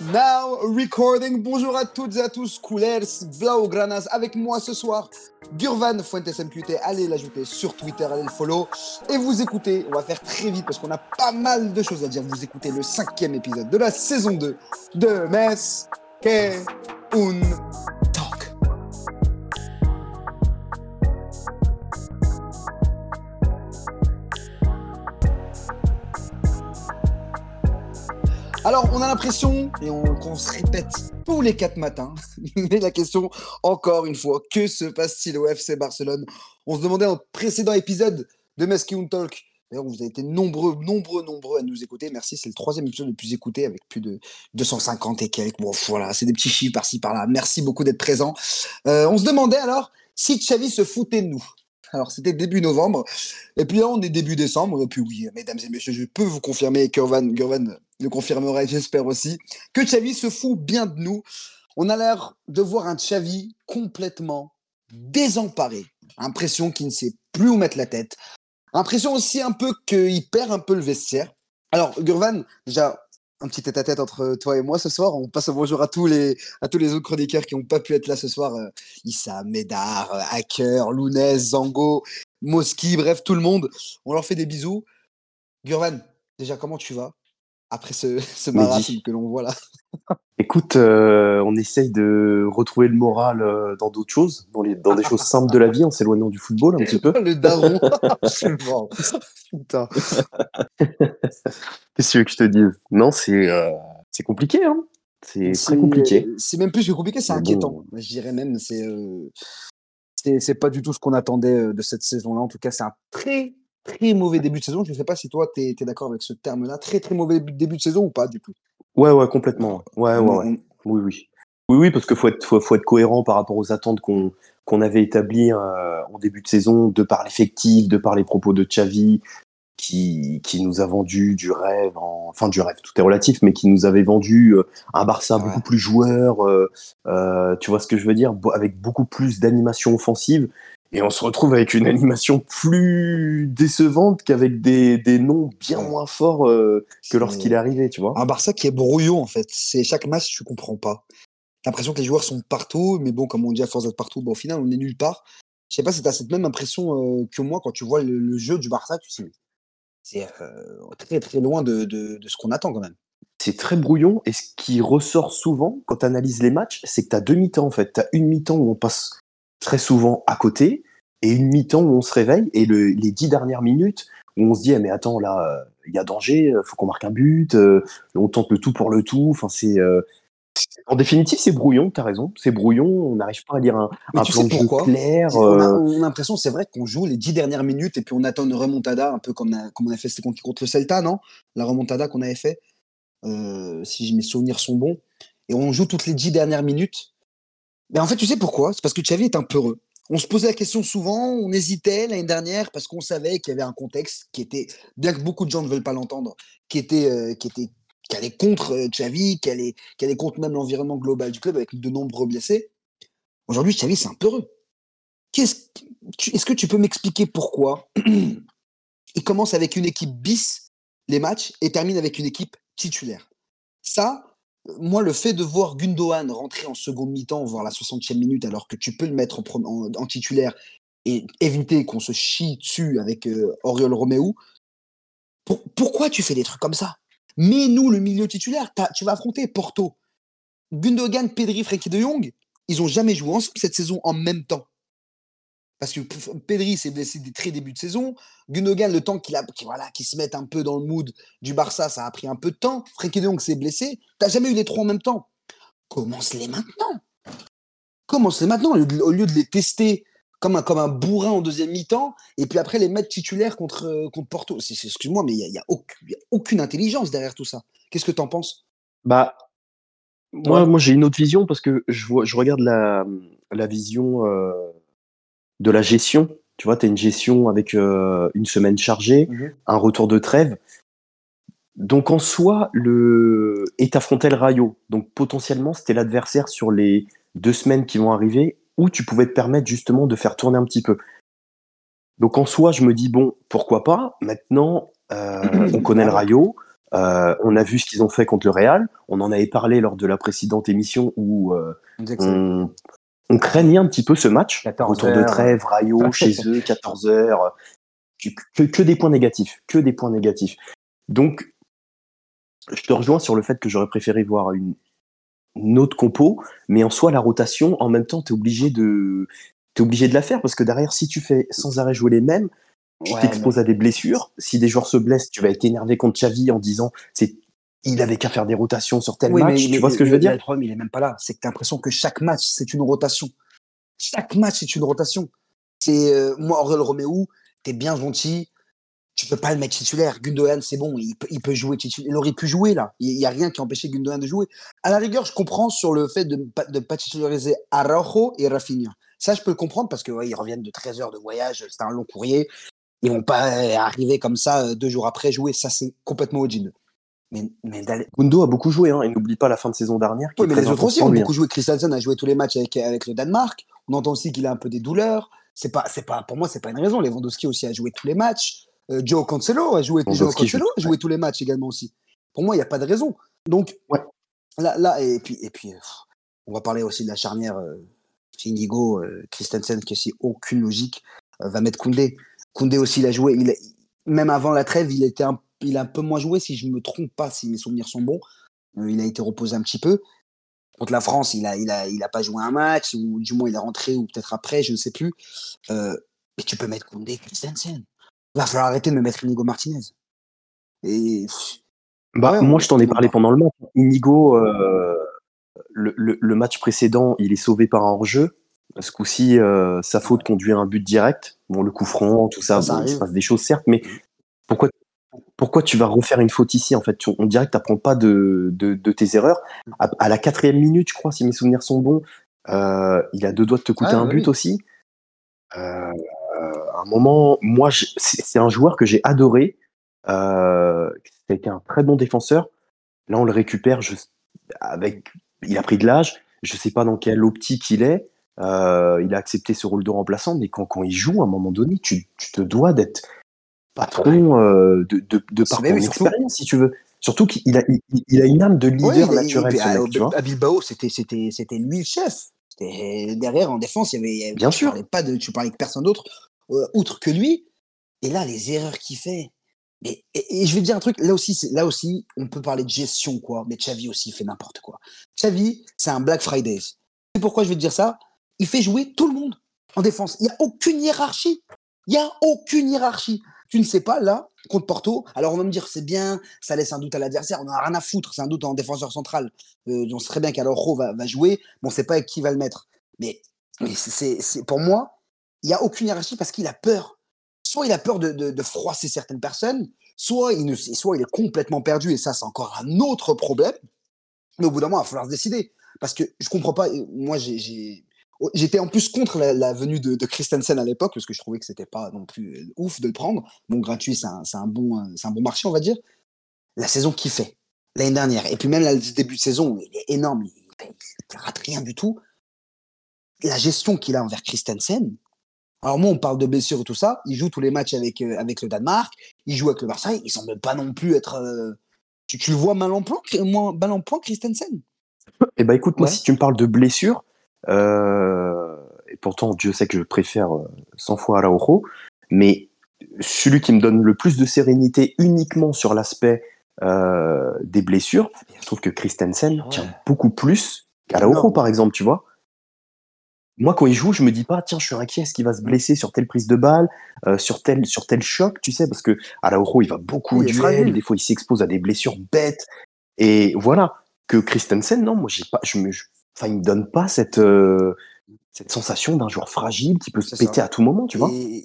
Now recording. Bonjour à toutes et à tous, Coolers, Blaugranas. Avec moi ce soir, Gurvan Fuentes MQT. Allez l'ajouter sur Twitter, allez le follow. Et vous écoutez, on va faire très vite parce qu'on a pas mal de choses à dire. Vous écoutez le cinquième épisode de la saison 2 de Mes que un Alors, on a l'impression, et on, se répète tous les quatre matins, mais la question, encore une fois, que se passe-t-il au FC Barcelone? On se demandait le précédent épisode de Mesquite Talk. D'ailleurs, vous avez été nombreux, nombreux, nombreux à nous écouter. Merci, c'est le troisième épisode le plus écouté avec plus de 250 et quelques. Bon, voilà, c'est des petits chiffres par-ci, par-là. Merci beaucoup d'être présent. Euh, on se demandait alors si Xavi se foutait de nous. Alors, c'était début novembre. Et puis là, on est début décembre. Et puis oui, mesdames et messieurs, je peux vous confirmer, Gurvan, Gurvan le confirmera, j'espère aussi, que Xavi se fout bien de nous. On a l'air de voir un Xavi complètement désemparé. Impression qu'il ne sait plus où mettre la tête. Impression aussi un peu qu'il perd un peu le vestiaire. Alors, Gurvan, déjà, un petit tête-à-tête entre toi et moi ce soir. On passe au bonjour à tous les, à tous les autres chroniqueurs qui n'ont pas pu être là ce soir. Euh, Issa, Médard, euh, Hacker, Lounès, Zango, Moski, bref, tout le monde. On leur fait des bisous. Gurvan, déjà, comment tu vas après ce, ce marasme que l'on voit là? Écoute, euh, on essaye de retrouver le moral euh, dans d'autres choses, dans, les, dans des choses simples de la vie, en s'éloignant du football un petit peu. Le daron. Putain. Qu'est-ce que tu veux que je te dise? Non, c'est euh, c'est compliqué, hein C'est très compliqué. C'est même plus que compliqué, c'est inquiétant. bon. Je dirais même, c'est euh, c'est pas du tout ce qu'on attendait euh, de cette saison-là. En tout cas, c'est un très très mauvais début de saison. Je ne sais pas si toi, tu es, d'accord avec ce terme-là. Très très mauvais début- de saison ou pas du tout? Ouais, ouais, complètement. Ouais, ouais. Oui, oui. Oui, oui, parce qu'il faut être, faut, faut être cohérent par rapport aux attentes qu'on qu'on avait établies euh, en début de saison, de par l'effectif, de par les propos de Xavi, qui, qui nous a vendu du rêve, en- enfin du rêve, tout est relatif, mais qui nous avait vendu euh, un Barça Ouais. beaucoup plus joueur, euh, euh, tu vois ce que je veux dire, avec beaucoup plus d'animation offensive. Et on se retrouve avec une animation plus décevante qu'avec des, des noms bien moins forts euh, que lorsqu'il est arrivé, tu vois. Un Barça qui est brouillon en fait. C'est chaque match, tu comprends pas. T'as l'impression que les joueurs sont partout, mais bon, comme on dit, à force d'être partout, bah, au final, on est nulle part. Je sais pas si tu as cette même impression euh, que moi quand tu vois le, le jeu du Barça, tu sais, c'est euh, très très loin de, ce qu'on attend quand même. c'est très brouillon et ce qui ressort souvent quand tu analyses les matchs, c'est que tu as deux mi-temps en fait. Tu as une mi-temps où on passe très souvent à côté et une mi-temps où on se réveille et le- les dix dernières minutes où on se dit ah, mais attends là euh, il y a danger, euh, faut qu'on marque un but, on tente le tout pour le tout. Enfin c'est en définitive c'est brouillon, t'as raison, c'est brouillon, on n'arrive pas à lire un, Mais un tu plan sais de jeu pourquoi? clair. on a, euh, on a l'impression, c'est vrai, qu'on joue les dix dernières minutes et puis on attend une remontada, un peu comme, on a- comme on a fait contre, contre le Celta, non? La remontada qu'on avait fait, euh, si mes souvenirs sont bons. Et on joue toutes les dix dernières minutes. Mais en fait, tu sais pourquoi? C'est parce que Xavi est un peureux. On se posait la question souvent, on hésitait l'année dernière parce qu'on savait qu'il y avait un contexte qui était, bien que beaucoup de gens ne veulent pas l'entendre, qui était, euh, qui était, qui allait contre euh, Xavi, qui allait contre même l'environnement global du club avec de nombreux blessés. Aujourd'hui, Xavi, c'est un peureux. Tu- Est-ce que tu peux m'expliquer pourquoi il commence avec une équipe bis les matchs et termine avec une équipe titulaire? Ça, moi, le fait de voir Gundogan rentrer en seconde mi-temps, voire la 60e minute, alors que tu peux le mettre en, titulaire et éviter qu'on se chie dessus avec euh, Oriol Roméo, pour- pourquoi tu fais des trucs comme ça? Mets-nous le milieu titulaire. Tu vas affronter Porto. Gundogan, Pedri, Frenkie de Jong, ils ont jamais joué ensemble cette saison en même temps. Parce que Pedri s'est blessé des très débuts de saison. Gundogan, le temps qu'il a, qu'il voilà, se mette un peu dans le mood du Barça, ça a pris un peu de temps. Frenkie de Jong s'est blessé. T'as jamais eu les trois en même temps. Commence-les maintenant. Commence-les maintenant au lieu de les tester comme un, comme un bourrin en deuxième mi-temps et puis après les mettre titulaires contre, euh, contre Porto. C'est- c'est- Excuse-moi, mais il n'y a, y a aucune, il y a aucune intelligence derrière tout ça. Qu'est-ce que t'en penses? Bah, moi, moi j'ai une autre vision parce que je, vois, je regarde la, la vision euh, de la gestion. Tu vois, tu as une gestion avec euh, une semaine chargée, un retour de trêve. Donc en soi, le... et t'affrontais le Rayo. Donc potentiellement, c'était l'adversaire sur les deux semaines qui vont arriver où tu pouvais te permettre justement de faire tourner un petit peu. Donc en soi, je me dis, bon, pourquoi pas? Maintenant, euh, on connaît le Rayo. Euh, on a vu ce qu'ils ont fait contre le Real. On en avait parlé lors de la précédente émission où euh, on, on, craignait un petit peu ce match. Autour de trêve, Rayo, chez eux, 14 heures. Que, que, des points négatifs. Que des points négatifs. Donc, je te rejoins sur le fait que j'aurais préféré voir une, une, autre compo, mais en soi, la rotation, en même temps, tu es obligé de. Es obligé de la faire parce que derrière, si tu fais sans arrêt jouer les mêmes, tu t'exposes à des blessures. Si des joueurs se blessent, tu vas être énervé contre Xavi en disant c'est il avait qu'à faire des rotations sur tel match. tu vois ce que je veux dire? Le problème, il est même pas là. C'est que tu as l'impression que chaque match, c'est une rotation. Chaque match, c'est une rotation. C'est euh, moi, Aurel Roméo, t'es bien gentil. Tu peux pas le mettre titulaire. Gundogan, c'est bon, il peut, il peut jouer titulaire. Il aurait pu jouer là. Il y a rien qui empêchait Gundogan de jouer. À la rigueur, je comprends sur le fait de ne pas titulariser Araujo et Rafinha. Ça, je peux le comprendre parce que ils reviennent de 13 heures de voyage. C'était un long courrier. Ils vont pas arriver comme ça euh, deux jours après jouer. Ça, c'est complètement odieux. Mais, mais Gundo a beaucoup joué, hein, et n'oublie pas la fin de saison dernière. Oui, mais les autres aussi ont beaucoup hein. joué. Christensen a joué tous les matchs avec, avec le Danemark. On entend aussi qu'il a un peu des douleurs. C'est pas, c'est pas, pour moi, c'est pas une raison. Lewandowski aussi a joué tous les matchs. Euh, Joe Cancelo a joué, Joe Cancelo a joué tous les matchs également aussi. Pour moi, il n'y a pas de raison. Donc, ouais. là, là, et puis, et puis, on va parler aussi de la charnière euh, euh, Christensen, qui aussi aucune logique, euh, va mettre Koundé. Koundé aussi, il a joué, il même avant la trêve, il, était un, il a un peu moins joué, si je ne me trompe pas, si mes souvenirs sont bons. Il a été reposé un petit peu. Contre la France, il n'a il a, il a pas joué un match, ou du moins il est rentré, ou peut-être après, je ne sais plus. Mais tu peux mettre Koundé, Christensen. Il va falloir arrêter de me mettre Inigo Martinez. Et. Bah, moi, je t'en ai parlé pendant le match. Inigo, euh, le, le, le, match précédent, il est sauvé par un hors-jeu. Ce coup-ci, euh, sa faute conduit à un but direct. Bon, le coup franc, tout ça, ça, il se passe des choses, certes, mais pourquoi, pourquoi tu vas refaire une faute ici En fait, on dirait que tu n'apprends pas de, de, de, tes erreurs. À, la quatrième minute, je crois, si mes souvenirs sont bons, euh, il a deux doigts de te coûter ah, un but aussi. Euh, à un moment, moi, c'est un joueur que j'ai adoré. Euh, C'était un très bon défenseur. Là, on le récupère je, avec. Il a pris de l'âge. Je sais pas dans quelle optique il est. Euh, il a accepté ce rôle de remplaçant, mais quand, quand il joue, à un moment donné, tu, tu te dois d'être patron euh, de, de, de par ton expérience, si tu veux. Surtout qu'il a, il, il, a une âme de leader naturel. à, mec, à, Bilbao, c'était, lui le chef. Derrière, en défense, il y avait. Il y avait Bien tu sûr. Parlais pas de, tu parlais avec personne d'autre, euh, outre que lui. Et là, les erreurs qu'il fait. Et, je vais te dire un truc, là aussi, là aussi, on peut parler de gestion, quoi. Mais Xavi aussi fait n'importe quoi. Xavi, c'est un Black Fridays. C'est pourquoi je vais te dire ça il fait jouer tout le monde en défense. Il n'y a aucune hiérarchie. Il n'y a aucune hiérarchie. Tu ne sais pas, là, contre Porto, alors on va me dire, c'est bien, ça laisse un doute à l'adversaire, on n'a rien à foutre, c'est un doute en défenseur central. Euh, on sait très bien qu'Aloro va, va jouer, mais on ne sait pas avec qui va le mettre. Mais, mais c'est, pour moi, il n'y a aucune hiérarchie parce qu'il a peur. Soit il a peur de, froisser certaines personnes, soit il, ne, il est complètement perdu, et ça, c'est encore un autre problème. Mais au bout d'un moment, il va falloir se décider. Parce que je comprends pas, moi, j'ai Oh, j'étais en plus contre la, venue de, de, Christensen à l'époque, parce que je trouvais que c'était pas non plus euh, ouf de le prendre. Bon, gratuit, c'est un, un, bon, euh, un bon marché, on va dire. La saison qu'il fait, l'année dernière, et puis même le début de saison, il est énorme, il, il, rate rien du tout. La gestion qu'il a envers Christensen, alors moi, on parle de blessures et tout ça, il joue tous les matchs avec, euh, avec le Danemark, il joue avec le Marseille, il semble pas non plus être... Euh, tu, tu, le vois mal en point, mal en point Christensen? Eh ben écoute, moi, si tu me parles de blessures, euh, et pourtant, Dieu sait que je préfère 100 euh, fois Araujo. Mais celui qui me donne le plus de sérénité uniquement sur l'aspect des blessures, je trouve que Christensen ouais. tient beaucoup plus qu'Araujo, par exemple, tu vois. Moi, quand il joue, je me dis pas, tiens, je suis inquiet, est-ce qu'il va se blesser sur telle prise de balle, euh, sur, tel, sur tel choc, tu sais, parce que Araujo, il va beaucoup au duel, des fois, il s'expose à des blessures bêtes. Et voilà. Que Christensen, non, moi, j'ai pas, je me, Enfin, il me donne pas cette, euh, cette sensation d'un joueur fragile qui peut se péter ça. à tout moment, tu vois. Et,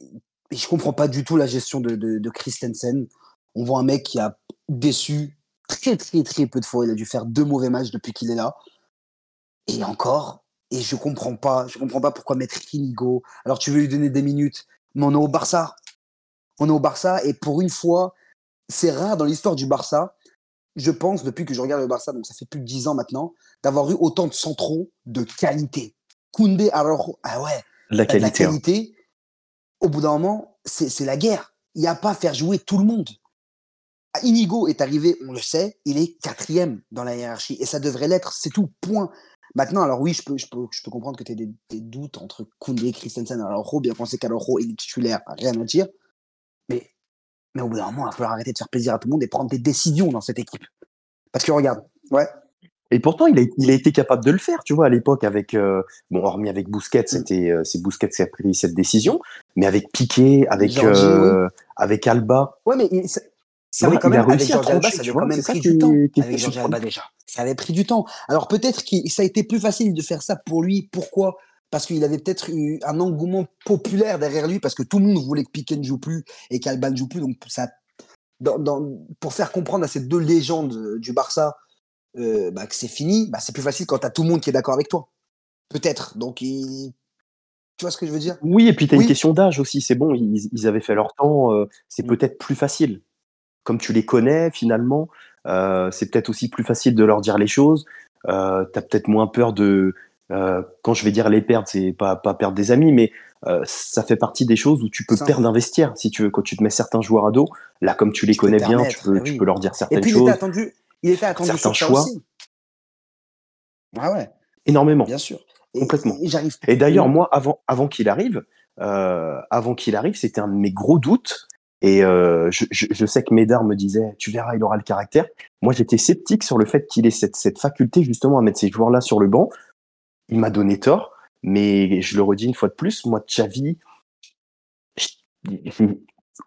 et, je comprends pas du tout la gestion de, de, de, Christensen. On voit un mec qui a déçu très, très, très peu de fois. Il a dû faire deux mauvais matchs depuis qu'il est là. Et encore, et je comprends pas, je comprends pas pourquoi mettre Inigo. Alors, tu veux lui donner des minutes, mais on est au Barça. On est au Barça, et pour une fois, c'est rare dans l'histoire du Barça je pense, depuis que je regarde le Barça, donc ça fait plus de 10 ans maintenant, d'avoir eu autant de centraux de qualité. Koundé, alors, ah ouais, la qualité. La qualité hein. Au bout d'un moment, c'est la guerre. Il n'y a pas à faire jouer tout le monde. Inigo est arrivé, on le sait, il est quatrième dans la hiérarchie et ça devrait l'être, c'est tout, point. Maintenant, alors oui, je peux, je peux, je peux comprendre que tu aies des, doutes entre Koundé et Christensen. Alors, Ro, bien pensé qu'Aloro il est titulaire, rien à dire. Mais, mais au bout d'un moment, il va falloir arrêter de faire plaisir à tout le monde et prendre des décisions dans cette équipe. Parce que regarde, ouais. Et pourtant, il a, il a été capable de le faire, tu vois, à l'époque, avec, euh, bon, hormis avec Bousquet, mm. c'était, euh, c'est Bousquet qui a pris cette décision, mais avec Piqué, avec, euh, avec Alba. Ouais, mais ça avait quand même, avec Georges Alba, ça avait quand même pris du temps. Avec Georges Alba déjà. Ça avait pris du temps. Alors peut-être que ça a été plus facile de faire ça pour lui. Pourquoi? Parce qu'il avait peut-être eu un engouement populaire derrière lui, parce que tout le monde voulait que Piqué ne joue plus et qu'Alba ne joue plus. Donc ça, dans, pour faire comprendre à ces deux légendes du Barça euh, bah, que c'est fini, bah, c'est plus facile quand tu as tout le monde qui est d'accord avec toi. Peut-être. Donc, tu vois ce que je veux dire? Oui, et puis tu as une question d'âge aussi. C'est bon, ils, avaient fait leur temps. Euh, c'est mm. peut-être plus facile comme tu les connais finalement, euh, c'est peut-être aussi plus facile de leur dire les choses. Euh, tu as peut-être moins peur de, euh, quand je vais dire les perdre, c'est pas, pas perdre des amis, mais ça fait partie des choses où tu peux perdre un vestiaire si tu veux. Quand tu te mets certains joueurs à dos, là, comme tu les connais bien, tu peux, tu peux leur dire certaines choses. Et puis, il était attendu, il était attendu certains choix. Aussi. Ah ouais. Énormément. Bien sûr. Complètement. Et, et d'ailleurs, moi, avant, avant qu'il arrive, avant qu'il arrive, c'était un de mes gros doutes et euh, je, je, je, sais que Médard me disait, tu verras, il aura le caractère. Moi, j'étais sceptique sur le fait qu'il ait cette, cette faculté justement à mettre ces joueurs-là sur le banc. Il m'a donné tort, mais je le redis une fois de plus, moi, Xavi,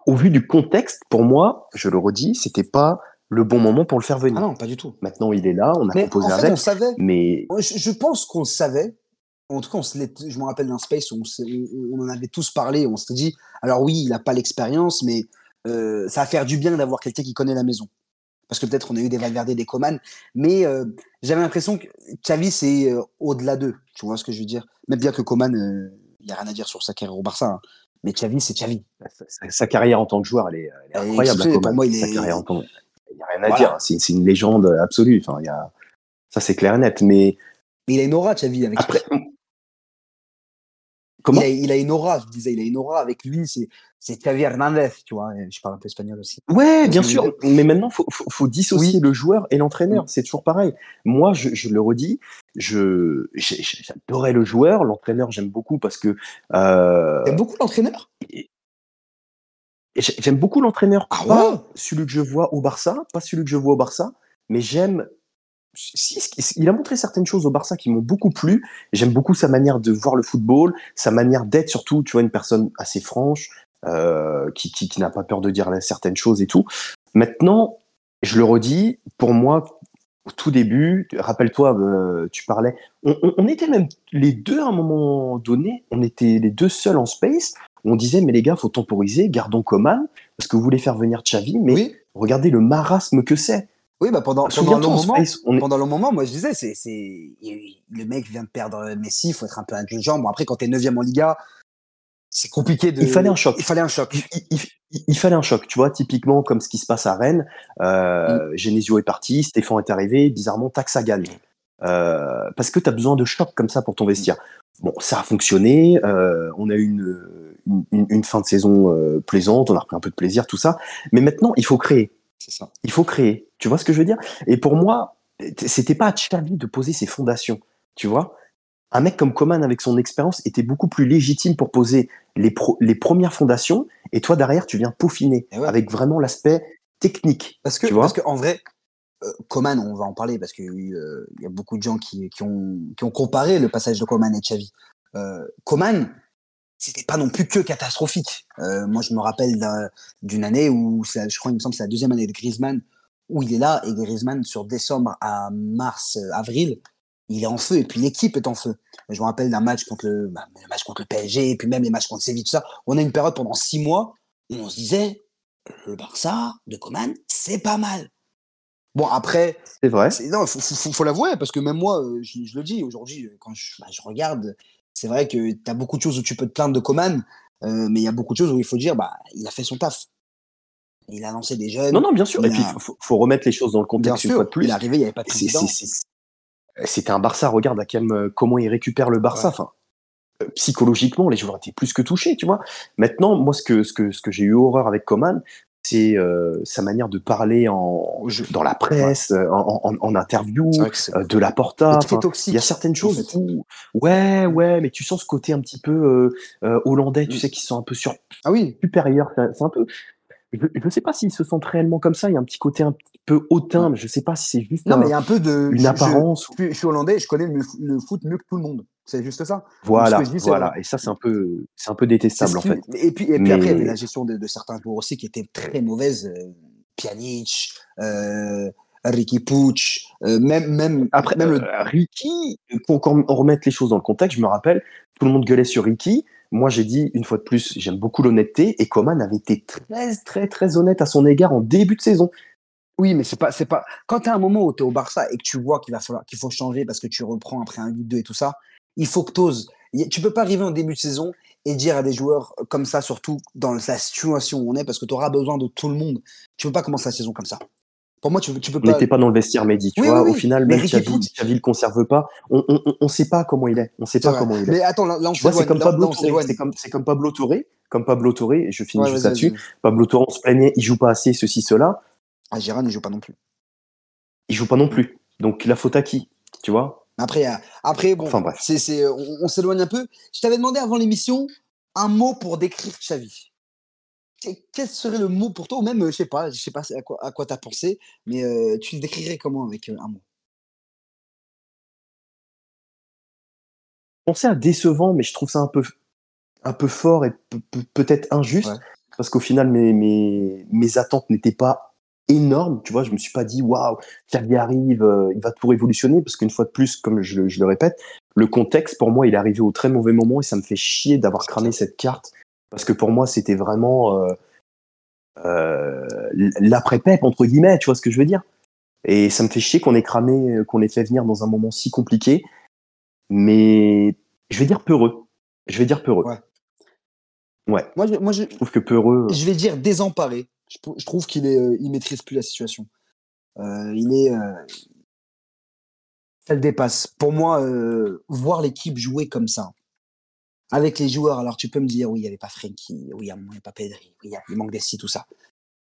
au vu du contexte, pour moi, je le redis, c'était pas le bon moment pour le faire venir. Ah non, pas du tout. Maintenant, il est là, on a composé en avec. On savait. Mais je, je pense qu'on savait, en tout cas, on je me rappelle d'un space où on, en avait tous parlé, on s'était dit, alors oui, il n'a pas l'expérience, mais euh, ça va faire du bien d'avoir quelqu'un qui connaît la maison. Parce que peut-être on a eu des Valverde, des Coman, mais euh, j'avais l'impression que Xavi, c'est euh, au-delà d'eux. Tu vois ce que je veux dire? Même bien que Coman, il n'y a rien à dire sur sa carrière au Barça, hein. mais Xavi, c'est Xavi. Sa, carrière en tant que joueur, elle est, incroyable. il n'y a rien à dire. C'est une légende absolue. Enfin, y a... Ça, c'est clair et net. Mais... il a une aura, Xavi, avec Après, il, a, une aura, je disais, il a une aura avec lui, c'est, Xavi Hernandez, tu vois, je parle un peu espagnol aussi. Ouais, bien sûr, mais maintenant, il faut, faut, dissocier le joueur et l'entraîneur, c'est toujours pareil. Moi, je, je le redis, je, j'adorais le joueur, l'entraîneur, j'aime beaucoup parce que. Euh, T'aimes beaucoup l'entraîneur? J'aime beaucoup l'entraîneur, ah pas celui que je vois au Barça, pas celui que je vois au Barça, mais j'aime il a montré certaines choses au Barça qui m'ont beaucoup plu. J'aime beaucoup sa manière de voir le football, sa manière d'être surtout, tu vois, une personne assez franche, euh, qui, qui, n'a pas peur de dire certaines choses et tout. Maintenant, je le redis, pour moi, au tout début, rappelle-toi, euh, tu parlais, on, était même les deux à un moment donné, on était les deux seuls en space. On disait, mais les gars, faut temporiser, gardons Coman, parce que vous voulez faire venir Xavi, mais regardez le marasme que c'est. Oui, bah pendant, pendant, le moment, pendant le moment, moi je disais, c'est, c'est, le mec vient de perdre Messi, il faut être un peu indulgent. Bon, après, quand tu es 9 en Liga, c'est compliqué de. Il fallait un choc. Il fallait un choc. Il, fallait un choc, tu vois, typiquement comme ce qui se passe à Rennes. Euh, mm. Genesio est parti, Stéphane est arrivé, bizarrement, Taxa gagne. Euh, parce que tu as besoin de choc comme ça pour ton vestiaire. Bon, ça a fonctionné, euh, on a eu une, une, une, fin de saison plaisante, on a repris un peu de plaisir, tout ça. Mais maintenant, il faut créer. Ça. Il faut créer. Tu vois ce que je veux dire? Et pour moi, c'était pas à Xavi de poser ses fondations. Tu vois? Un mec comme Coman, avec son expérience, était beaucoup plus légitime pour poser les, les premières fondations. Et toi, derrière, tu viens peaufiner eh avec vraiment l'aspect technique. Parce que, parce qu'en vrai, euh, Coman, on va en parler parce qu'il euh, y a beaucoup de gens qui, qui, ont, qui ont comparé le passage de Coman et Xavi. Euh, Coman, c'était pas non plus que catastrophique. Euh, moi, je me rappelle d'une année où, je crois, il me semble, c'est la deuxième année de Griezmann, où il est là, et Griezmann, sur décembre à mars, euh, avril, il est en feu, et puis l'équipe est en feu. Je me rappelle d'un match contre le, bah, le match contre le PSG, et puis même les matchs contre Séville, tout ça. On a une période pendant six mois où on se disait, le Barça de Coman, c'est pas mal. Bon, après. C'est vrai. Non, faut, faut, faut l'avouer, parce que même moi, euh, je, le dis aujourd'hui, quand je, bah, je regarde c'est vrai que tu as beaucoup de choses où tu peux te plaindre de Coman, euh, mais il y a beaucoup de choses où il faut dire, bah, il a fait son taf. Il a lancé des jeunes. Non, non, bien sûr. Et puis, il faut, remettre les choses dans le contexte une fois de plus. Il est arrivé, il n'y avait pas de président. C'était un Barça. Regarde à quel, comment il récupère le Barça. Enfin, euh, psychologiquement, les joueurs étaient plus que touchés, tu vois. Maintenant, moi, ce que, ce que, ce que j'ai eu horreur avec Coman, c'est euh, sa manière de parler en, dans la presse, en, interview, de la porta. Il y a certaines choses où, ouais, ouais, mais tu sens ce côté un petit peu hollandais, tu mm. sais, qui sont un peu sur, ah oui. supérieurs. C'est un peu, je ne sais pas s'ils se sentent réellement comme ça. Il y a un petit côté un petit peu hautain, mais je ne sais pas si c'est juste non, mais il y a un peu de, une apparence. Je, suis hollandais, je connais le, foot mieux que tout le monde. C'est juste ça. Voilà, voilà. Et ça, c'est un peu, c'est un peu détestable en fait. Et puis, et puis après, il y avait la gestion de, certains joueurs aussi qui était très mauvaise. Euh, Pjanic, euh, Ricky Pucci, euh, même, même après, même le... Ricky. Pour qu'on remette les choses dans le contexte, je me rappelle, tout le monde gueulait sur Ricky. Moi, j'ai dit une fois de plus, j'aime beaucoup l'honnêteté et Coman avait été très, très, très honnête à son égard en début de saison. Oui, mais c'est pas, c'est pas. Quand tu as un moment où tu es au Barça et que tu vois qu'il va falloir, qu'il faut changer parce que tu reprends après un 8-2 et tout ça, il faut que tu oses. Tu peux pas arriver en début de saison et dire à des joueurs comme ça, surtout dans la situation où on est, parce que tu auras besoin de tout le monde. Tu peux pas commencer la saison comme ça. Pour moi, tu, tu peux pas. n'était pas dans le vestiaire, Mehdi. Tu vois, au final, même Xavi, le conserve pas. On, on, on, sait pas comment il est. On sait pas comment il est. Mais attends, là, on c'est comme Pablo. C'est comme, Pablo Touré. Comme Pablo Touré. Et je finis juste là-dessus. Pablo Touré, on se plaignait, il joue pas assez, ceci, cela. Ah, Gérard, il joue pas non plus. Il joue pas non plus. Donc, la faute à qui Tu vois? Après, euh, après, bon, enfin, bref. On s'éloigne un peu. Je t'avais demandé avant l'émission un mot pour décrire Xavi quel serait le mot pour toi Ou même, je sais pas, je sais pas à quoi, à quoi tu as pensé, mais tu le décrirais comment avec un mot? Je pensais à décevant, mais je trouve ça un peu, un peu fort et peut-être injuste, parce qu'au final, mes, mes, mes attentes n'étaient pas énormes. Tu vois, je me suis pas dit, waouh, Xavi arrive, il va tout révolutionner, parce qu'une fois de plus, comme je, je, le répète, le contexte, pour moi, il est arrivé au très mauvais moment et ça me fait chier d'avoir cramé cette carte parce que pour moi, c'était vraiment euh, euh, l'après-PEP, entre guillemets, tu vois ce que je veux dire? Et ça me fait chier qu'on ait cramé, qu'on ait fait venir dans un moment si compliqué. Mais je vais dire peureux. Je vais dire peureux. Ouais. Ouais. Moi, je, moi, je, trouve que peureux. Je vais dire désemparé. Je, trouve qu'il est, euh, il maîtrise plus la situation. il est, ça le dépasse. Pour moi, voir l'équipe jouer comme ça, avec les joueurs, alors tu peux me dire, oui, il n'y avait pas Frenkie, oui, il n'y a pas Pedri, oui, il manque des tout ça.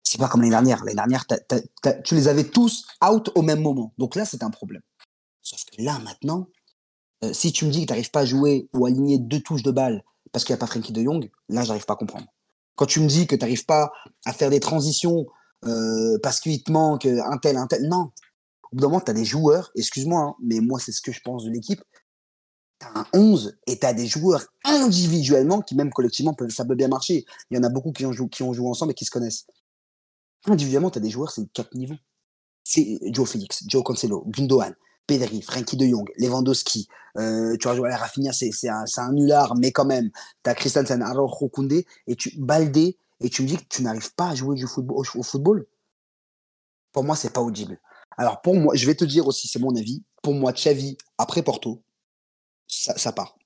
C'est pas comme l'année dernière. L'année dernière, tu les avais tous out au même moment. Donc là, c'est un problème. Sauf que là, maintenant, euh, si tu me dis que tu n'arrives pas à jouer ou à aligner deux touches de balle parce qu'il n'y a pas Frenkie de Jong, là, j'arrive pas à comprendre. Quand tu me dis que tu n'arrives pas à faire des transitions euh, parce qu'il te manque un tel, un tel, non. Au bout d'un moment, tu as des joueurs, excuse-moi, hein, mais moi, c'est ce que je pense de l'équipe, un 11 et tu as des joueurs individuellement qui, même collectivement, ça peut bien marcher. Il y en a beaucoup qui ont, joué, ensemble et qui se connaissent. Individuellement, tu as des joueurs, c'est quatre niveaux. C'est Joe Félix, Joe Cancelo, Gundogan, Pedri, Frankie de Jong, Lewandowski. Euh, tu à Rafinha, c'est un, un nulard, mais quand même. Tu as Christensen, Araujo, Koundé, et tu baldé, et tu me dis que tu n'arrives pas à jouer au, football. Pour moi, c'est pas audible. Alors, pour moi, je vais te dire aussi, c'est mon avis. Pour moi, Xavi, après Porto, ça, part.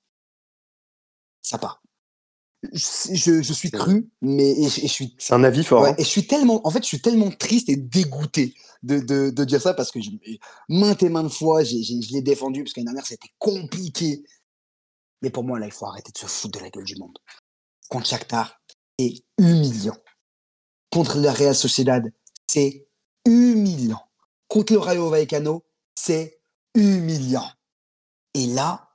Ça part. Je, je, suis cru, mais je suis. C'est un avis fort. Hein. Et je suis tellement, en fait, je suis tellement triste et dégoûté de, de, de dire ça parce que je, maintes et maintes fois, je l'ai défendu parce qu'année dernière c'était compliqué. Mais pour moi, là, il faut arrêter de se foutre de la gueule du monde. Contre Shakhtar, c'est humiliant. Contre la Real Sociedad, c'est humiliant. Contre le Rayo Vallecano, c'est humiliant. Et là,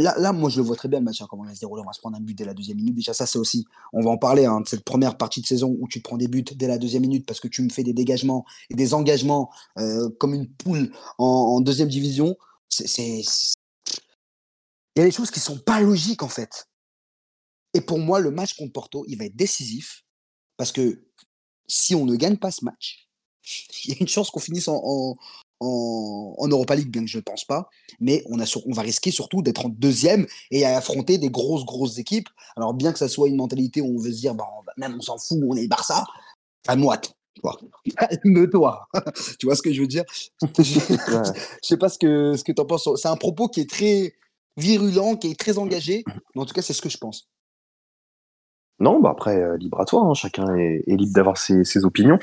Là, moi, je le vois très bien le hein, comment on va se dérouler. On va se prendre un but dès la deuxième minute. Déjà, ça, c'est aussi, on va en parler, hein, de cette première partie de saison où tu te prends des buts dès la deuxième minute parce que tu me fais des dégagements et des engagements euh, comme une poule en, deuxième division. Il y a des choses qui sont pas logiques, en fait. Et pour moi, le match contre Porto, il va être décisif parce que si on ne gagne pas ce match, il y a une chance qu'on finisse en, Europa League, bien que je ne pense pas. Mais on, a on va risquer surtout d'être en deuxième et à affronter des grosses, grosses équipes. Alors, bien que ça soit une mentalité où on veut se dire, bah, même on s'en fout, on est Barça, calme-toi. Calme-toi. tu vois ce que je veux dire? Je sais pas ce que, ce que tu en penses. C'est un propos qui est très virulent, qui est très engagé. Mais en tout cas, c'est ce que je pense. Non, bah après, euh, libre à toi. Hein. Chacun est, libre d'avoir ses, ses, opinions.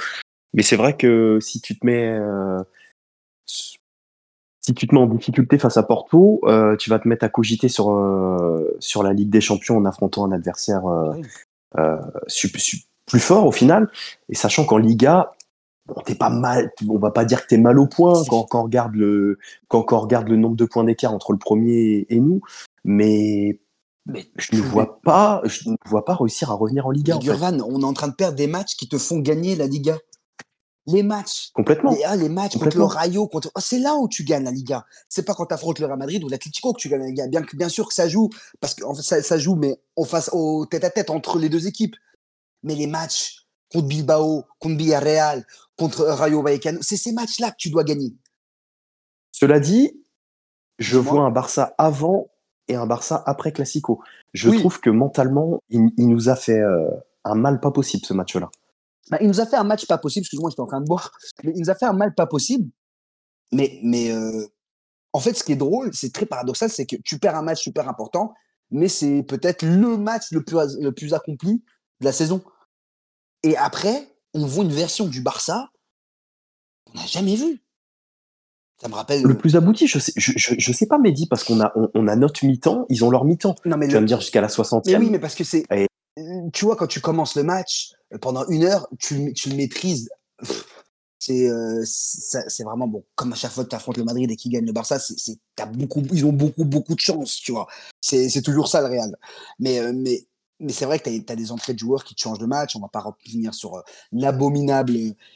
Mais c'est vrai que si tu te mets. Euh, si tu te mets en difficulté face à Porto, euh, tu vas te mettre à cogiter sur, euh, sur la Ligue des Champions en affrontant un adversaire euh, plus fort au final. Et sachant qu'en Liga, bon, t'es pas mal, on va pas dire que t'es mal au point quand, quand, on regarde le, quand, on regarde le nombre de points d'écart entre le premier et nous, mais, mais je ne vois pas, je ne vois pas réussir à revenir en Liga. En fait. on est en train de perdre des matchs qui te font gagner la Liga. Les matchs. Complètement. Les, ah, les matchs contre le Rayo, contre... Oh, c'est là où tu gagnes la Liga. C'est pas quand tu affrontes le Real Madrid ou l'Atlético que tu gagnes la Liga. Bien, bien sûr que ça joue, parce que ça, ça, joue, mais on face au tête à tête entre les deux équipes. Mais les matchs contre Bilbao, contre Villarreal, contre Rayo Vallecano, c'est ces matchs-là que tu dois gagner. Cela dit, je vois un Barça avant et un Barça après Classico. Je trouve que mentalement, il, nous a fait euh, un mal pas possible ce match-là. Bah, il nous a fait un match pas possible, excuse-moi, j'étais en train de boire, mais il nous a fait un mal pas possible. Mais, mais euh, en fait, ce qui est drôle, c'est très paradoxal, c'est que tu perds un match super important, mais c'est peut-être le match le plus, le plus accompli de la saison. Et après, on voit une version du Barça qu'on n'a jamais vue. Ça me rappelle. Le plus abouti, je sais, je, je, sais pas, Mehdi, parce qu'on a, on, a notre mi-temps, ils ont leur mi-temps. tu vas me dire jusqu'à la 60e. Mais oui, mais parce que c'est. Tu vois, quand tu commences le match, euh, pendant une heure, tu, tu le maîtrises. C'est euh, c'est vraiment bon. Comme à chaque fois que tu affrontes le Madrid et qu'ils gagnent le Barça, c'est beaucoup, ils ont beaucoup, beaucoup de chance, tu vois. C'est toujours ça le Real. Mais, euh, mais mais c'est vrai que tu as, des entrées de joueurs qui te changent le match. On va pas revenir sur euh, l'abominable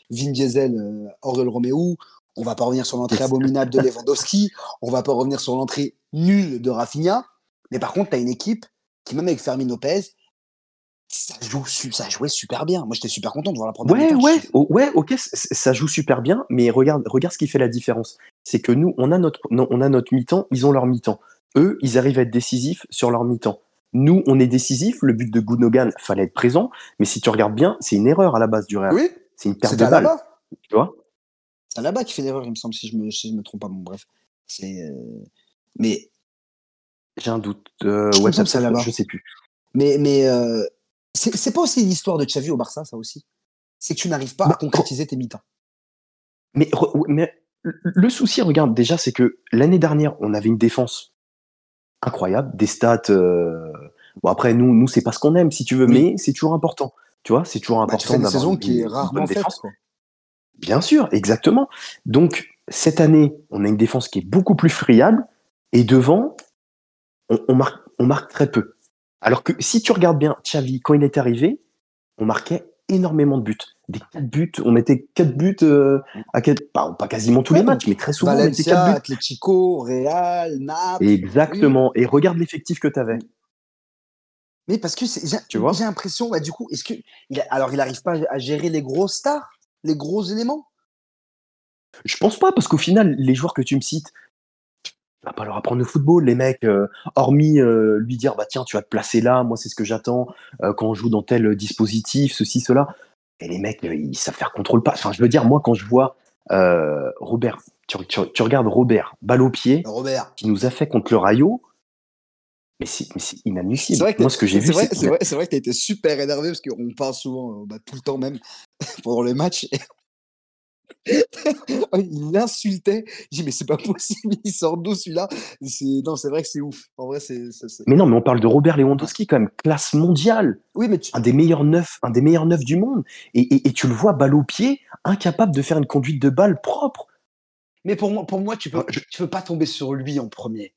Vin Diesel, Aurel Romeo. On va pas revenir sur l'entrée abominable de Lewandowski. On va pas revenir sur l'entrée nulle de Rafinha. Mais par contre, tu as une équipe qui, même avec Fermin Lopez, ça, joue, ça jouait super bien. Moi, j'étais super content de voir la première Ouais, ouais, ouais, ok, ça joue super bien. Mais regarde, regarde ce qui fait la différence. C'est que nous, on a notre, on a notre mi-temps, ils ont leur mi-temps. Eux, ils arrivent à être décisifs sur leur mi-temps. Nous, on est décisif. Le but de Gundogan, fallait être présent. Mais si tu regardes bien, c'est une erreur à la base du Real. Oui. C'est une perte de balle. Tu vois? C'est Alaba qui fait l'erreur, il me semble, si je me, me trompe pas. Bon, bref. C'est. Euh, mais. J'ai un doute. Euh, je ouais, Je sais plus. Mais, mais euh, c'est pas aussi l'histoire de Xavi au Barça, ça aussi. C'est que tu n'arrives pas à bah, concrétiser tes mi-temps. Mais, mais le souci, regarde, déjà, c'est que l'année dernière, on avait une défense incroyable, des stats. Euh, bon après nous, nous c'est pas ce qu'on aime si tu veux, mais c'est toujours important. Tu vois, c'est toujours bah, important. C'est une saison qui est rarement faite. Bien sûr, exactement. Donc cette année, on a une défense qui est beaucoup plus friable et devant, on, marque, on marque très peu. Alors que si tu regardes bien Xavi, quand il est arrivé, on marquait énormément de buts. Des 4 buts, on mettait 4 buts euh, à pas, quasiment tous les matchs, mais très souvent on mettait 4 buts. Atletico, Real, Naples. Exactement. Et regarde l'effectif que tu avais. Mais parce que j'ai l'impression, bah, du coup, est-ce que alors il n'arrive pas à gérer les gros stars, les gros éléments? Je pense pas, parce qu'au final, les joueurs que tu me cites, va pas leur apprendre le football, les mecs, euh, hormis euh, lui dire bah tiens, tu vas te placer là, moi c'est ce que j'attends euh, quand on joue dans tel dispositif, ceci, cela. Et les mecs, ils savent faire contrôle pas. Enfin, je veux dire, moi quand je vois Robert, tu, regardes Robert, balle au pied, Robert. qui nous a fait contre le Rayo, mais c'est inadmissible. Vrai que moi, ce que j'ai vu, c'est vrai, vrai, que tu as été super énervé parce qu'on parle souvent, bah, tout le temps même, pendant le match. Il l'insultait. J'ai dit, mais c'est pas possible, il sort d'où celui-là? Non, c'est vrai que c'est ouf. En vrai, c'est. Mais non, mais on parle de Robert Lewandowski, quand même, classe mondiale. Oui, mais un des meilleurs neufs, un des meilleurs neufs du monde. Et, et, tu le vois, balle au pied, incapable de faire une conduite de balle propre. Mais pour moi, pour moi tu peux, tu peux pas tomber sur lui en premier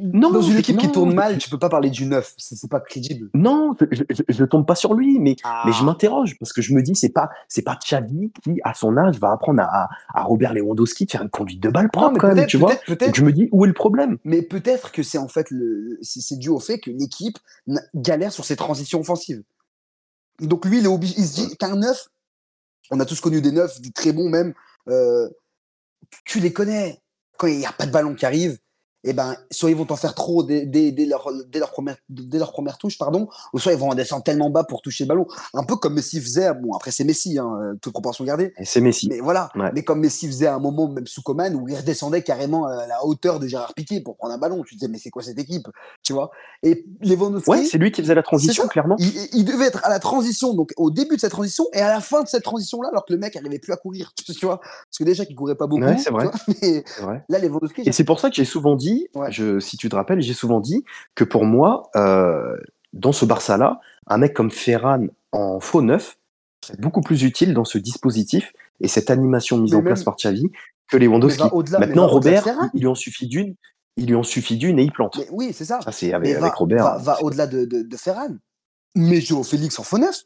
non, dans une équipe qui tourne mal, tu peux pas parler du neuf, c'est pas crédible. Non, je, je, tombe pas sur lui, mais, mais je ah. m'interroge parce que je me dis c'est pas c'est pas Xavi qui à son âge va apprendre à, à, Robert Lewandowski de faire une conduite de balle propre quand même, tu vois. Donc je me dis où est le problème? Mais peut-être que c'est en fait le c'est dû au fait que l'équipe galère sur ses transitions offensives. Donc lui il est obligé, il se dit qu'un neuf, on a tous connu des neufs, des très bons même. Euh, tu les connais quand il n'y a pas de ballon qui arrive eh ben, soit ils vont t'en faire trop dès, dès, dès, leur, dès, leur première, dès leur première touche, pardon, ou soit ils vont en descendre tellement bas pour toucher le ballon. Un peu comme Messi faisait, bon, après c'est Messi, hein, euh, toute proportion gardée. C'est Messi. Mais voilà, mais comme Messi faisait à un moment, même sous Coman, où il redescendait carrément à la hauteur de Gérard Piqué pour prendre un ballon. Tu disais, mais c'est quoi cette équipe Tu vois? Et Lewandowski. Ouais, c'est lui qui faisait la transition, clairement. Il, il, devait être à la transition, donc au début de cette transition et à la fin de cette transition-là, alors que le mec n'arrivait plus à courir. Tu vois? Parce que déjà qu'il courait pas beaucoup. Ouais, c'est vrai. Mais là, Lewandowski. Et c'est pour ça que j'ai souvent dit, je si tu te rappelles, j'ai souvent dit que pour moi, euh, dans ce Barça-là, un mec comme Ferran en faux neuf serait beaucoup plus utile dans ce dispositif et cette animation mise en place par Xavi que Lewandowski. Maintenant, Robert, il lui en suffit d'une, il lui en suffit d'une et il plante. oui, c'est ça. Ça, c'est avec, Robert. Va, au-delà de, de, Ferran. Mais Joe Félix en faux neuf.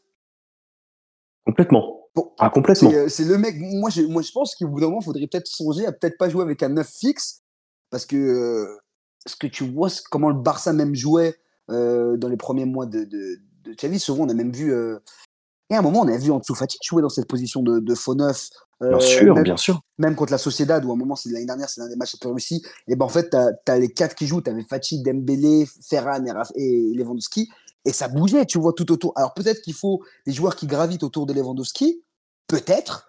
Complètement. ah, complètement. Euh, c'est, le mec. Moi je, moi, je pense qu'au bout d'un moment, il faudrait peut-être songer à peut-être pas jouer avec un neuf fixe. Parce que euh, ce que tu vois, comment le Barça même jouait euh, dans les premiers mois de, de, de Xavi. Souvent, on a même vu. et à un moment, on a vu Ansu Fati jouer dans cette position de, de faux neuf. bien sûr, bien sûr. Même contre la Sociedad, où à un moment, c'est l'année dernière, c'est l'un des matchs peu réussi. Et ben en fait, tu as, les quatre qui jouent. Tu avais Fati, Dembélé, Ferran et, et Lewandowski. Et ça bougeait, tu vois, tout autour. Alors peut-être qu'il faut des joueurs qui gravitent autour de Lewandowski, peut-être,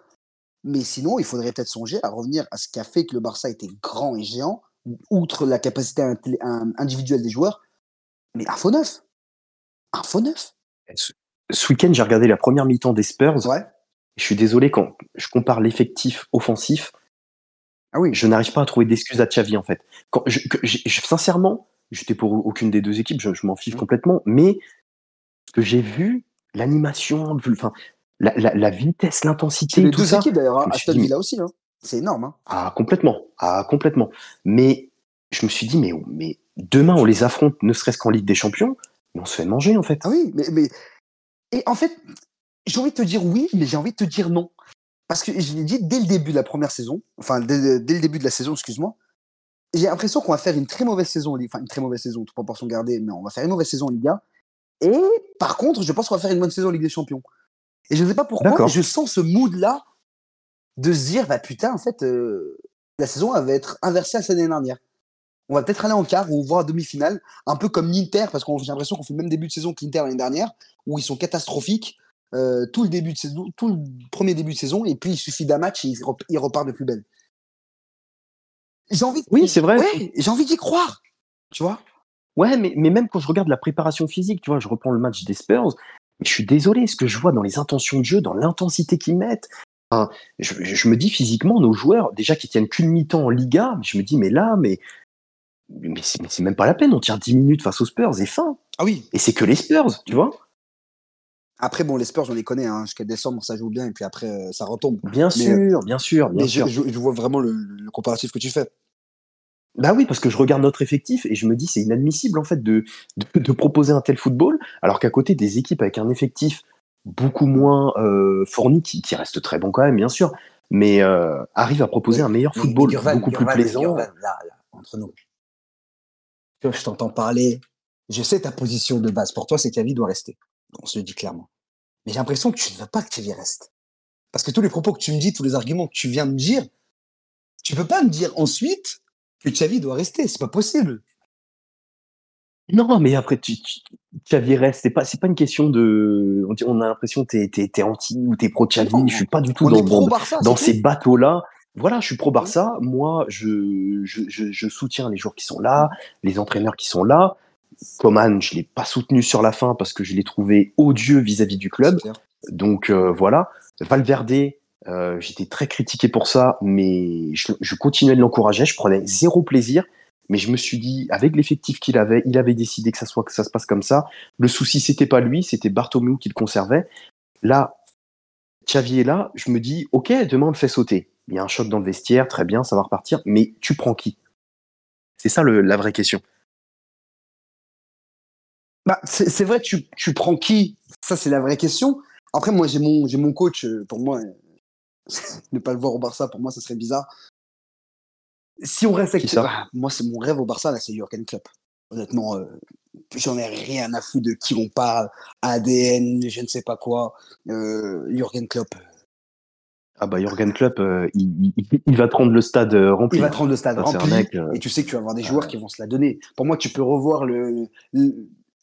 mais sinon, il faudrait peut-être songer à revenir à ce qui a fait que le Barça était grand et géant, outre la capacité individuelle des joueurs, mais un faux neuf. Un faux neuf. Ce, week-end, j'ai regardé la première mi-temps des Spurs. Ouais. Je suis désolé quand je compare l'effectif offensif. Ah oui. Je n'arrive pas à trouver d'excuses à Xavi en fait. Quand sincèrement, J'étais pour aucune des deux équipes, je, m'en fiche mmh. complètement. Mais ce que j'ai vu, l'animation, enfin, la, la, vitesse, l'intensité, les tout deux équipes d'ailleurs, hein. Aston Villa aussi, hein. C'est énorme. Hein. Ah complètement, ah complètement. Mais je me suis dit, mais, mais demain on les affronte, ne serait-ce qu'en Ligue des Champions, mais on se fait manger en fait. Ah oui, mais, mais... et en fait, j'ai envie de te dire oui, mais j'ai envie de te dire non. Parce que je l'ai dit dès le début de la première saison, enfin dès le début de la saison, excuse-moi, j'ai l'impression qu'on va faire une très mauvaise saison en Ligue. Enfin, une très mauvaise saison, toute proportion gardée, mais on va faire une mauvaise saison en Liga. Et par contre, je pense qu'on va faire une bonne saison en Ligue des Champions. Et je ne sais pas pourquoi, je sens ce mood-là de se dire, bah putain, en fait, euh, la saison elle va être inversée à cette année dernière. On va peut-être aller en quart ou voir demi-finale, un peu comme l'Inter, parce que j'ai l'impression qu'on fait le même début de saison que l'Inter l'année dernière, où ils sont catastrophiques euh, tout le début de saison, tout le premier début de saison, et puis il suffit d'un match et ils repartent de plus belle. J'ai envie. Oui, c'est vrai. j'ai envie d'y croire. Tu vois. Ouais, mais, mais même quand je regarde la préparation physique, tu vois, je reprends le match des Spurs, mais je suis désolé, ce que je vois dans les intentions de jeu, dans l'intensité qu'ils mettent. Je, me dis physiquement, nos joueurs, déjà qui tiennent qu'une mi-temps en Liga, je me dis, mais là, mais, mais c'est même pas la peine, on tient 10 minutes face aux Spurs et fin. Ah oui. Et c'est que les Spurs, tu vois. Après, bon, les Spurs, on les connaît, hein, jusqu'à décembre, ça joue bien, et puis après, euh, ça retombe. Bien sûr, bien sûr, bien sûr. Je, je, vois vraiment le, comparatif que tu fais. Bah oui, parce que je regarde notre effectif et je me dis c'est inadmissible en fait de, de, proposer un tel football, alors qu'à côté des équipes avec un effectif beaucoup moins euh, fourni, qui, qui, reste très bon quand même, bien sûr, mais euh, arrive à proposer un meilleur football, beaucoup plus plaisant. là, là, entre nous. Je t'entends parler, je sais ta position de base. Pour toi, c'est qu'Avi doit rester on se le dit clairement. Mais j'ai l'impression que tu ne veux pas que Xavi reste. Parce que tous les propos que tu me dis, tous les arguments que tu viens de me dire, tu peux pas me dire ensuite que Xavi doit rester. C'est pas possible. Non, mais après, tu, reste. C'est pas, c'est pas une question de. On a l'impression que t'es, es, anti ou t'es pro Xavi. Je suis pas du tout dans, dans ces bateaux-là. Voilà, je suis pro Barça. Moi, je, je, je, soutiens les joueurs qui sont là, les entraîneurs qui sont là. Coman, je l'ai pas soutenu sur la fin parce que je l'ai trouvé odieux vis-à-vis du club. Donc euh, voilà. Valverde, euh, j'étais très critiqué pour ça, mais je, continuais de l'encourager. Je prenais zéro plaisir, mais je me suis dit, avec l'effectif qu'il avait, il avait décidé que ça soit que ça se passe comme ça. Le souci, c'était pas lui, c'était Bartomeu qui le conservait. Là, Xavi est là. Je me dis, ok, demain on le fait sauter. Il y a un choc dans le vestiaire, très bien, ça va repartir. Mais tu prends qui? C'est ça la vraie question. Bah, c'est vrai, tu, tu prends qui? Ça, c'est la vraie question. Après, moi, j'ai mon, mon coach. Euh, pour moi, ne pas le voir au Barça, pour moi, ça serait bizarre. Si on reste avec ça bah, moi, c'est mon rêve au Barça, là, c'est Jurgen Klopp. Honnêtement, euh, j'en ai rien à foutre de qui on parle, ADN, je ne sais pas quoi. Euh, Jurgen Klopp. Ah bah Jurgen Klopp, il, il, va te rendre le stade rempli. Il va te rendre le stade rempli. et tu sais que tu vas avoir des joueurs qui vont se la donner. Pour moi, tu peux revoir le,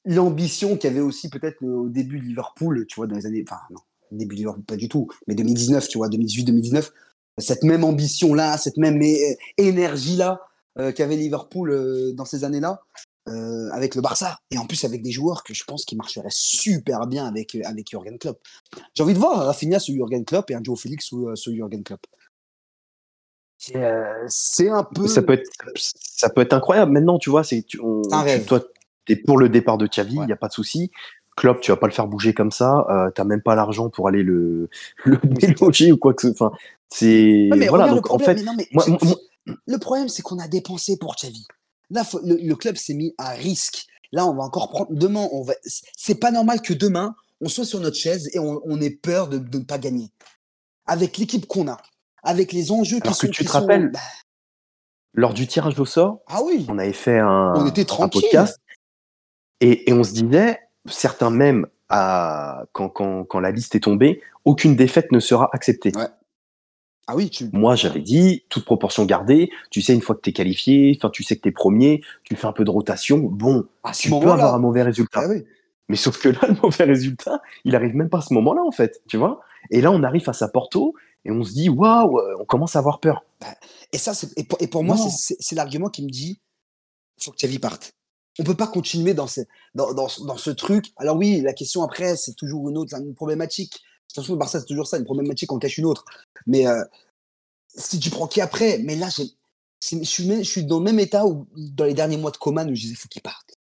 l'ambition qu'il y avait aussi peut-être au début de Liverpool, tu vois, dans les années, enfin non, début de Liverpool pas du tout, mais 2019, tu vois, 2018-2019, cette même ambition-là, cette même énergie-là euh, qu'avait Liverpool euh, dans ces années-là, euh, avec le Barça, et en plus avec des joueurs que je pense qui marcheraient super bien avec, avec Jurgen Klopp. J'ai envie de voir Rafinha sous Jurgen Klopp et un Joe Félix sous, sous Jurgen Klopp. C'est un peu. Ça peut être, ça peut être incroyable. Maintenant, tu vois, c'est, toi, es pour le départ de Xavi, il n'y a pas de souci. Klopp, tu vas pas le faire bouger comme ça. Euh, tu n'as même pas l'argent pour aller le, le déloger ou quoi que ce soit. Enfin, c'est voilà. Donc en fait, le problème, c'est qu'on a dépensé pour Xavi. Là, le, club s'est mis à risque. Là, on va encore prendre. Demain, on va. C'est pas normal que demain, on soit sur notre chaise et on, ait peur de, ne pas gagner. Avec l'équipe qu'on a, avec les enjeux qui sont. que tu te rappelles, bah lors du tirage au sort, ah oui. on avait fait un, on était un podcast et, et, on se disait, certains même, à, quand, quand, quand, la liste est tombée, aucune défaite ne sera acceptée. Ouais. Ah oui, tu... Moi, j'avais dit, toute proportion gardée, tu sais, une fois que tu es qualifié, tu sais que tu es premier, tu fais un peu de rotation, bon, tu peux avoir un mauvais résultat. Ah oui. Mais sauf que là, le mauvais résultat, il arrive même pas à ce moment-là, en fait, tu vois. Et là, on arrive face à Porto et on se dit, waouh, on commence à avoir peur. Bah, et ça, et pour, et pour moi, c'est l'argument qui me dit, faut que Xavi parte. On peut pas continuer dans ce, dans, dans, dans ce truc. Alors oui, la question après, c'est toujours une autre une problématique. De toute façon, le Barça, c'est toujours ça, une problématique en cache une autre. Mais euh, si tu prends qui après, mais là, je suis, dans le même état où, dans les derniers mois de Coman où je disais, faut qu'il parte.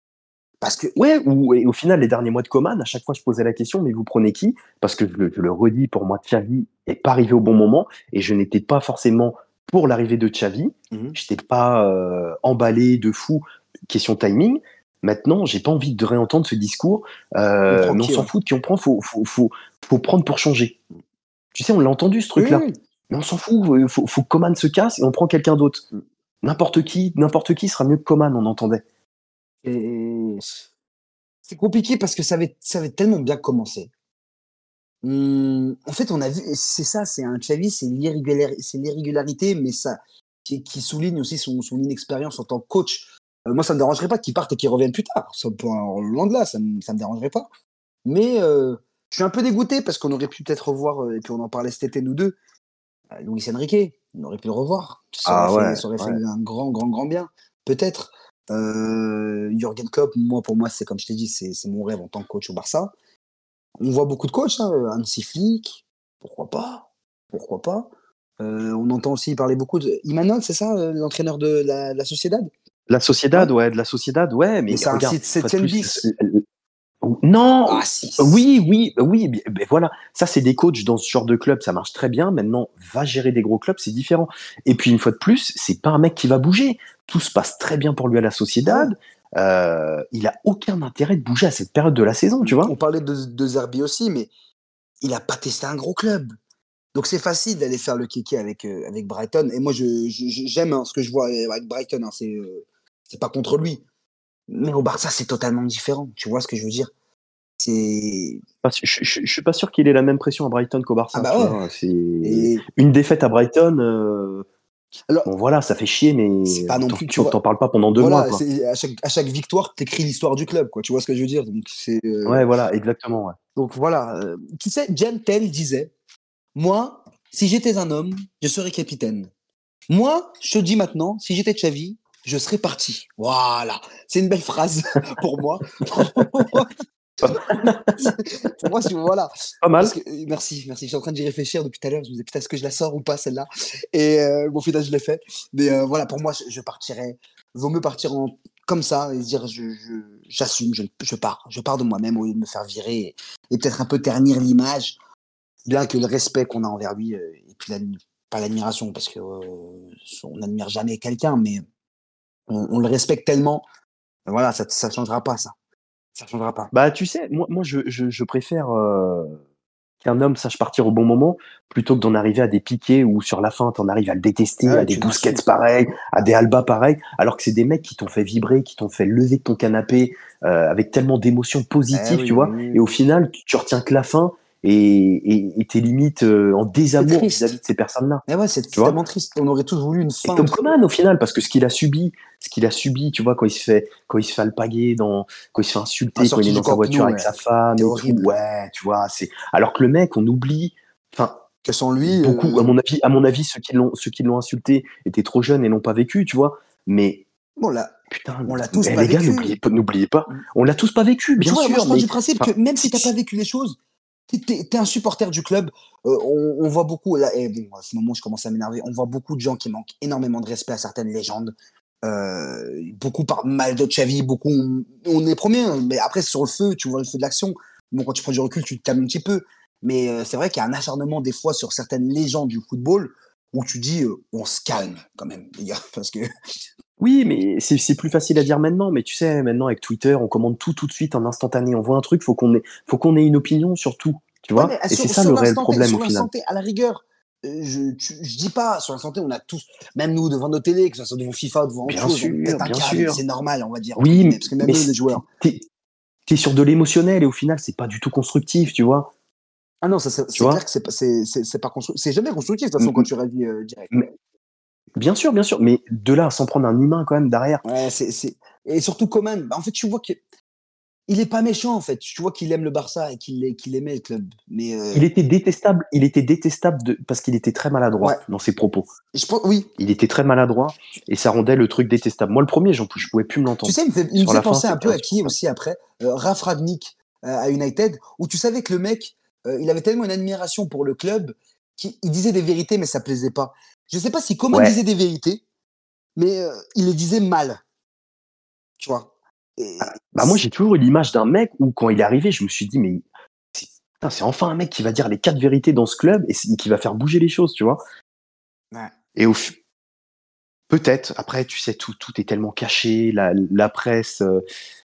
Parce que ouais, ou au final les derniers mois de Coman, à chaque fois je posais la question, mais vous prenez qui? Parce que je le, redis, pour moi Xavi est pas arrivé au bon moment et je n'étais pas forcément pour l'arrivée de Xavi. Mmh Je n'étais pas euh, emballé de fou. Question timing. Maintenant, j'ai pas envie de réentendre ce discours. Euh, on, s'en fout de qui on prend. Faut, faut, faut, faut, prendre pour changer. Tu sais, on l'a entendu ce truc-là. Mais on s'en fout. Il faut, faut que Coman se casse et on prend quelqu'un d'autre. Mmh. N'importe qui, n'importe qui sera mieux que Coman. On entendait. Et c'est compliqué parce que ça avait, ça avait tellement bien commencé. Mmh, en fait, on a vu, c'est ça, c'est un Xavi, c'est l'irrégularité, mais ça, qui, qui, souligne aussi son, son, inexpérience en tant que coach. Euh, moi, ça me dérangerait pas qu'il parte et qu'il revienne plus tard. Ça, pour loin de là, ça me, ça me dérangerait pas. Mais euh, je suis un peu dégoûté parce qu'on aurait pu peut-être revoir, euh, et puis on en parlait cet été, nous deux, Luis Enrique, on aurait pu le revoir. Ça ah aurait, fait, ça aurait fait un grand, grand, grand bien, peut-être. Euh, Jürgen Klopp, moi, pour moi, c'est comme je t'ai dit, c'est mon rêve en tant que coach au Barça. On voit beaucoup de coachs, hein, Hansi Flick, pourquoi pas Pourquoi pas euh, On entend aussi parler beaucoup de Imanol, c'est ça, l'entraîneur de la, la Sociedad? La Sociedad, ouais. de la Sociedad, ouais. Mais, c'est un site 7 bis. Non, ah, oui, oui, oui, ben voilà. Ça, c'est des coachs dans ce genre de club, ça marche très bien. Maintenant, va gérer des gros clubs, c'est différent. Et puis, une fois de plus, c'est pas un mec qui va bouger. Tout se passe très bien pour lui à la Sociedad. Euh, il a aucun intérêt de bouger à cette période de la saison, tu vois. On parlait de, de Zerbi aussi, mais il a pas testé un gros club. Donc c'est facile d'aller faire le kiki avec, euh, avec Brighton. Et moi, j'aime je, hein, ce que je vois avec Brighton. Hein, c'est euh, c'est pas contre lui. Mais au Barça, c'est totalement différent. Tu vois ce que je veux dire? C'est. Je, je, suis pas sûr qu'il ait la même pression à Brighton qu'au Barça. Ah bah une défaite à Brighton. Euh, Alors, bon voilà, ça fait chier, mais pas non plus, tu t'en parles pas pendant deux mois. Quoi. À, chaque, à chaque victoire, t'écris l'histoire du club, quoi. Tu vois ce que je veux dire? Donc c'est. Euh, ouais, voilà, exactement. Ouais. Donc voilà, euh, tu sais, Jen Tell disait, moi, si j'étais un homme, je serais capitaine. Moi, je te dis maintenant, si j'étais Xavi, je serais parti. Voilà, c'est une belle phrase pour moi. pour moi, voilà. Pas mal. Euh, merci, merci. Je suis en train d'y réfléchir depuis tout à l'heure. Je me disais, putain, est-ce que je la sors ou pas, celle-là? Et euh, bon, final, je l'ai fait. Mais euh, voilà, pour moi, je, partirais. Vaut mieux partir en, comme ça et se dire, j'assume, je, je, pars. Je pars de moi-même au lieu de me faire virer et, peut-être un peu ternir l'image. Bien que le respect qu'on a envers lui, et puis pas l'admiration, parce que on n'admire jamais quelqu'un, mais on, le respecte tellement. Voilà, ça ne changera pas, ça. Ça changera pas. Bah, tu sais, moi, moi je, je, préfère euh, qu'un homme sache partir au bon moment plutôt que d'en arriver à des piquets où sur la fin, t'en arrives à le détester, à des Busquets pareils, à des Alba pareils, alors que c'est des mecs qui t'ont fait vibrer, qui t'ont fait lever de ton canapé euh, avec tellement d'émotions positives, eh tu vois. Et au final, tu retiens que la fin et t'es limite euh, en désamour vis-à-vis de ces personnes-là. Eh ouais, c'est tellement triste. On aurait tous voulu une fin. Et comme Coman au final, parce que ce qu'il a subi, ce qu'il a subi, tu vois, quand il se fait, quand il se fait alpaguer, dans, quand il se fait insulter, quand il est dans sa voiture avec sa femme, et tout, ouais, tu vois, c'est. Alors que le mec, on oublie, enfin. Que sans lui. Beaucoup, euh, à mon avis, à mon avis, ceux qui l'ont, ceux qui l'ont insulté étaient trop jeunes et n'ont pas vécu, tu vois. Mais. Bon là. Putain, on l'a tous eh, pas les vécu. gars, n'oubliez pas, mm. on l'a tous pas vécu, bien sûr. Moi, je mais, du principe que même si t'as pas vécu les choses, T'es un supporter du club. Euh, on, voit beaucoup, là, et bon, à ce moment, je commence à m'énerver. On voit beaucoup de gens qui manquent énormément de respect à certaines légendes. Euh, beaucoup par mal de Xavi, beaucoup on, est premier, hein, mais après sur le feu, tu vois le feu de l'action. Bon, quand tu prends du recul, tu te calmes un petit peu. Mais euh, c'est vrai qu'il y a un acharnement des fois sur certaines légendes du football où tu dis on se calme quand même, les gars, parce que. Oui, mais c'est plus facile à dire maintenant. Mais tu sais, maintenant avec Twitter, on commande tout tout de suite en instantané. On voit un truc, faut qu'on ait, faut qu'on ait une opinion sur tout. Tu vois? Et c'est ça le réel problème au final. à la rigueur, euh, je, je dis pas sur la santé, on a tous, même nous devant nos télés, que ce soit devant FIFA, devant bien autre sûr, bien sûr. c'est normal, on va dire. Oui, mais, parce que même les joueurs. T'es es sur de l'émotionnel et au final, c'est pas du tout constructif, tu vois? Ah non, ça c'est clair que c'est pas, c'est pas constructif. C'est jamais constructif de toute façon quand tu réagis euh, direct. Bien sûr, bien sûr, mais de là sans prendre un humain quand même derrière. Ouais, c'est et surtout Coman. Bah, en fait, tu vois que il est pas méchant en fait. Tu vois qu'il aime le Barça et qu'il qu'il aimait le club. Mais euh il était détestable. Il était détestable de... parce qu'il était très maladroit dans ses propos. Je pense, oui. Il était très maladroit et ça rendait le truc détestable. Moi, le premier, je pouvais plus me l'entendre. Tu sais, il me fait, il me fait penser un peu à qui aussi après euh, Raf Radnik euh, à United, où tu savais que le mec, euh, il avait tellement une admiration pour le club qu'il disait des vérités, mais ça plaisait pas. Je sais pas si comment il disait des vérités, mais il les disait mal. Tu vois? Ah, bah moi, j'ai toujours eu l'image d'un mec où, quand il est arrivé, je me suis dit, mais c'est enfin un mec qui va dire les quatre vérités dans ce club et qui va faire bouger les choses, tu vois? Et au peut-être, après, tu sais, tout, tout est tellement caché, la, la presse, euh,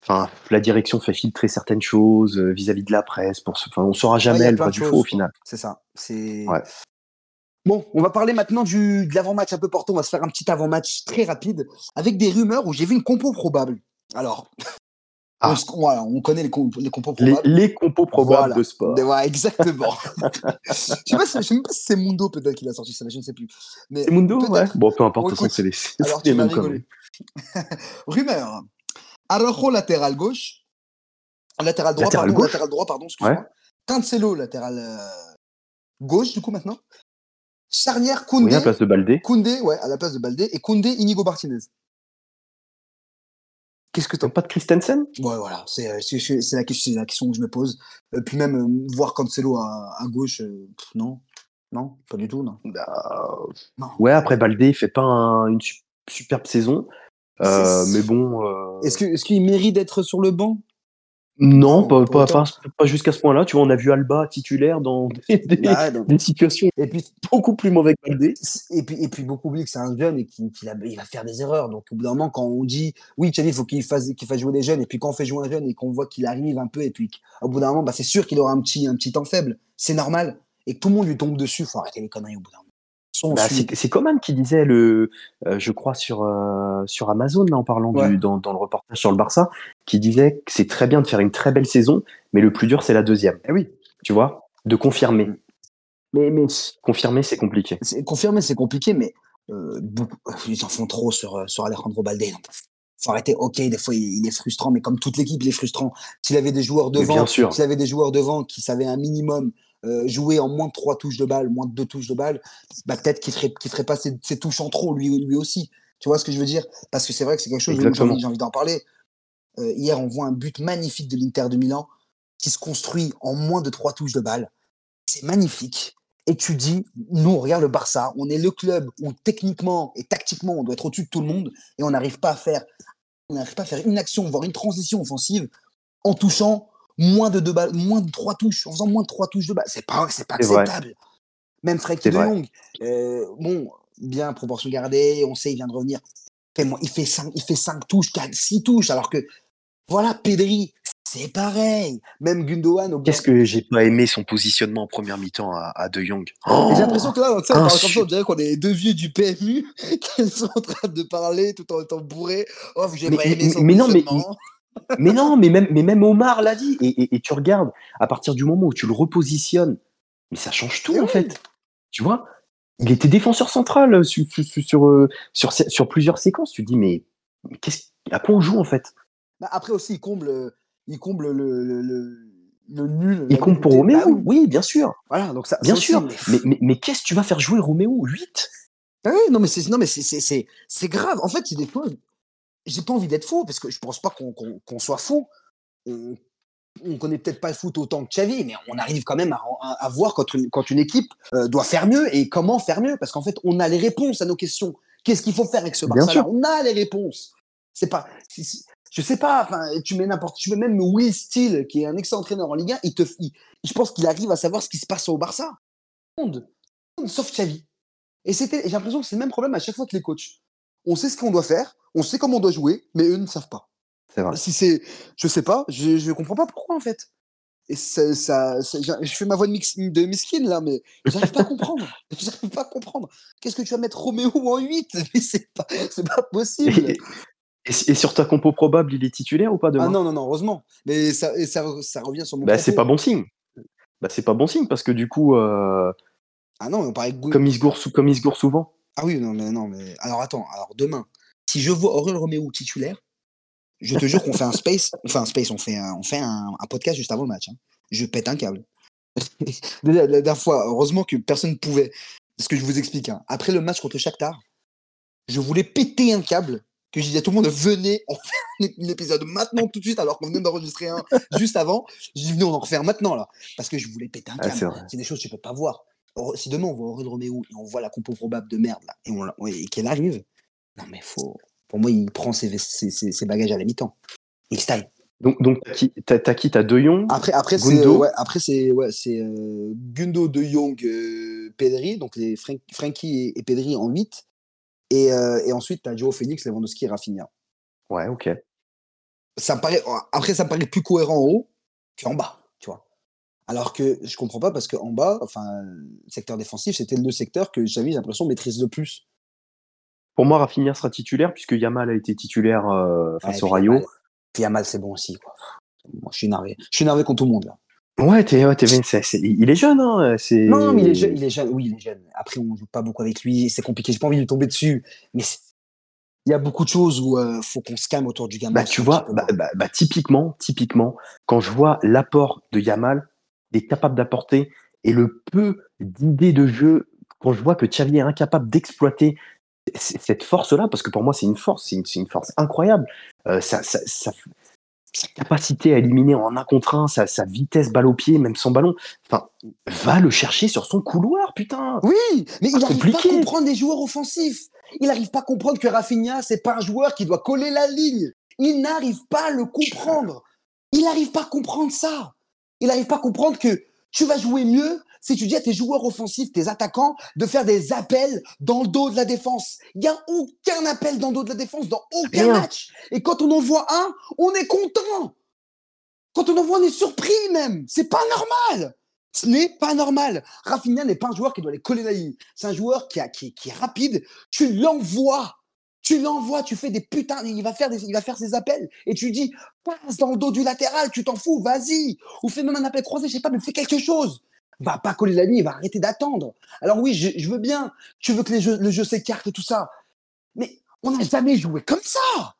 enfin, la direction fait filtrer certaines choses euh, vis-à-vis de la presse. Pour, enfin, on saura jamais le vrai du faux au final. C'est ça. C'est. Bon, on va parler maintenant du, de l'avant-match un peu portant. On va se faire un petit avant-match très rapide avec des rumeurs où j'ai vu une compo probable. Alors, ah. on, connaît les, les compos probables. Les, compos probables de sport. Ouais, exactement. je ne sais, même pas si c'est Mundo peut-être qui l'a sorti ça, je ne sais plus. C'est Mundo, ouais. Bon, peu importe, bon, c'est les, Alors, tu m'as rigolé. Rumeur. Araujo latéral gauche. Latéral droit, latéral pardon. Gauche. Latéral droit, pardon, excuse-moi. Ouais. Cancelo latéral euh, gauche, du coup, maintenant. Charnière Koundé. Oui, à la place de Baldé. Koundé, ouais, à la place de Baldé. Et Koundé, Inigo Martinez. Qu'est-ce que t'as pas de Christensen? Ouais, voilà, c'est la, la, question que je me pose. Euh, puis même euh, voir Cancelo à, à gauche, euh, non, non, pas du tout, non. Bah, ouais, après Baldé, il fait pas une superbe saison, mais bon. Est-ce qu'il est mérite d'être sur le banc? Non, pas, pas, pas, jusqu'à ce point-là. Tu vois, on a vu Alba titulaire dans des, situations et puis beaucoup plus mauvais que Baldé. Et puis, et puis beaucoup oublient que c'est un jeune et qu'il va faire des erreurs. Donc, au bout d'un moment, quand on dit oui, Xavi, il faut qu'il fasse, qu'il fasse jouer des jeunes, et puis quand on fait jouer un jeune et qu'on voit qu'il arrive un peu, et puis au bout d'un moment, bah, c'est sûr qu'il aura un petit, un petit temps faible. C'est normal. Et que tout le monde lui tombe dessus, faut arrêter les conneries au bout d'un moment. Bah, c'est Coman qui disait le, euh, je crois sur euh, sur Amazon en parlant du, dans, dans, le reportage sur le Barça, qui disait que c'est très bien de faire une très belle saison, mais le plus dur c'est la deuxième. Eh oui, tu vois, de confirmer. Mm. Mais mais confirmer c'est compliqué. Confirmer c'est compliqué, mais euh, ils en font trop sur sur Alejandro Baldé. Faut arrêter. Ok, des fois il, est frustrant, mais comme toute l'équipe, il est frustrant. S'il avait des joueurs devant, s'il avait des joueurs devant qui savaient un minimum euh, jouer en moins de trois touches de balle, moins de deux touches de balle, bah, peut-être qu'il ferait, qu'il ferait pas ses, touches en trop, lui, lui aussi. Tu vois ce que je veux dire? Parce que c'est vrai que c'est quelque chose j'ai envie, d'en parler. Euh, hier, on voit un but magnifique de l'Inter de Milan qui se construit en moins de trois touches de balle. C'est magnifique. Et tu dis, nous, on regarde le Barça, on est le club où techniquement et tactiquement, on doit être au-dessus de tout le monde et on n'arrive pas à faire, on n'arrive pas à faire une action, voire une transition offensive en touchant moins de deux balles, moins de trois touches, en faisant moins de trois touches de balle. C'est pas, c'est pas acceptable. Même Frankie de Jong, euh, bon, bien proportion gardée, on sait, il vient de revenir. Il fait cinq, il fait cinq touches, quatre, six touches, alors que, voilà, Pedri, c'est pareil. Même Gundogan. Qu'est-ce que j'ai pas aimé son positionnement en première mi-temps à, De Jong. j'ai l'impression que là, on, dirait qu'on est deux vieux du PMU qui sont en train de parler tout en étant bourrés. Oh, j'ai pas aimé son mais non, mais, mais non, mais même, mais même Omar l'a dit. Et, tu regardes, à partir du moment où tu le repositionnes, mais ça change tout, en fait. Tu vois? Il était défenseur central euh, sur, sur, euh, sur, sur, plusieurs séquences. Tu te dis, mais, à quoi on joue, en fait? Bah, Après aussi, il comble, il comble le, le, nul. Il comble pour Roméo, bah oui. bien sûr. Voilà, donc ça, bien sûr. mais, mais, qu'est-ce que tu vas faire jouer Roméo 8 ah oui, non, mais c'est grave. En fait, il fois, j'ai pas envie d'être faux, parce que je pense pas qu'on soit faux. On, on connaît peut-être pas le foot autant que Xavi, mais on arrive quand même à, voir quand une, quand une équipe euh, doit faire mieux et comment faire mieux, parce qu'en fait, on a les réponses à nos questions. Qu'est-ce qu'il faut faire avec ce Barça On a les réponses. C'est pas, je sais pas. Enfin, tu mets n'importe, tu mets même Will Steele, qui est un excellent entraîneur en Ligue 1, il te, je pense qu'il arrive à savoir ce qui se passe au Barça. Monde, sauf Xavi. Et c'était, j'ai l'impression que c'est le même problème à chaque fois que les coachs. On sait ce qu'on doit faire, on sait comment on doit jouer, mais eux ne savent pas. C'est vrai. Si c'est, je sais pas, je, je comprends pas pourquoi en fait. Et ça, ça, je fais ma voix de, mix, de miskin là, mais j'arrive pas à comprendre. J'arrive pas à comprendre. Qu'est-ce que tu vas mettre Roméo en 8 Mais c'est pas, c'est pas possible. Et, sur ta compo probable, il est titulaire ou pas demain? Ah non, non, non, heureusement. Mais ça, et ça, ça revient sur mon. Bah, c'est pas bon signe. Bah, c'est pas bon signe parce que du coup. Euh... Ah non, on parlait comme il se gourre, comme il se gourre souvent. Ah oui, non, mais non, mais alors attends, alors demain, si je vois Aurel Roméo titulaire, je te jure qu'on fait un space, enfin un space, on fait un, on fait un, podcast juste avant le match. Hein. Je pète un câble. la, dernière fois, heureusement que personne ne pouvait. Ce que je vous explique. Hein. Après le match contre Shakhtar, je voulais péter un câble que j'ai dit à tout le monde venez, on fait un épisode maintenant tout de suite alors qu'on vient d'enregistrer un juste avant. J'ai dit venez, on en refait un maintenant là parce que je voulais péter un ah, câble. c'est des choses que tu peux pas voir. Si demain on voit Aurélien Roméo et on voit la compo probable de merde là et, qu'elle arrive, non mais faut. Pour moi, il prend ses, ses, bagages à la mi-temps. Il style. Donc, donc t'as qui T'as De Jong? Après, après c'est ouais, après c'est ouais, c'est euh, Gundo, De Jong, euh, Pedri, donc les Frankie et, et Pedri en 8 et, euh, et ensuite, tu as Joe Phoenix, Lewandowski et Rafinha. Ouais, ok. Ça paraît, après, ça me paraît plus cohérent en haut qu'en bas. Alors que je comprends pas parce qu'en bas, enfin, secteur défensif, c'était le secteur que j'avais l'impression maîtrise le plus. Pour moi, Rafinha sera titulaire puisque Yamal a été titulaire euh, face au Rayo. Yamal, Yamal c'est bon aussi. Quoi. Moi, je suis énervé. Je suis énervé contre tout le monde là. Ouais, t'es, ouais, il est jeune, hein. Non, mais il est jeune, il est jeune. Oui, il est jeune. Après, on joue pas beaucoup avec lui. C'est compliqué. J'ai pas envie de tomber dessus. Mais il y a beaucoup de choses où il euh, faut qu'on se calme autour du gamin. Bah, tu vois, bah, bah, bah, typiquement, typiquement, quand je vois l'apport de Yamal, est capable d'apporter et le peu d'idées de jeu, quand je vois que Xavi est incapable d'exploiter cette force-là, parce que pour moi c'est une force, c'est une, force incroyable. Euh, ça, ça, ça, sa capacité à éliminer en un contre un, sa, vitesse balle au pied, même sans ballon. Enfin, va le chercher sur son couloir, putain. Oui, mais il n'arrive pas à comprendre les joueurs offensifs. Il n'arrive pas à comprendre que Rafinha, c'est pas un joueur qui doit coller la ligne. Il n'arrive pas à le comprendre. Il n'arrive pas à comprendre ça. Il n'arrive pas à comprendre que tu vas jouer mieux si tu dis à tes joueurs offensifs, tes attaquants, de faire des appels dans le dos de la défense. Il n'y a aucun appel dans le dos de la défense, dans aucun match. Et quand on en voit un, on est content. Quand on en voit on est surpris même. C'est pas normal. Ce n'est pas normal. Rafinha n'est pas un joueur qui doit aller coller la ligne. C'est un joueur qui, a, qui, qui est rapide. Tu l'envoies. Tu l'envoies, tu fais des putains, il va faire il va faire ses appels et tu dis passe dans le dos du latéral, tu t'en fous, vas-y, ou fais même un appel croisé, je sais pas, mais fais quelque chose va pas coller la ligne, il va arrêter d'attendre. Alors oui, je, veux bien, tu veux que le jeu s'écarte et tout ça, mais on n'a jamais joué comme ça.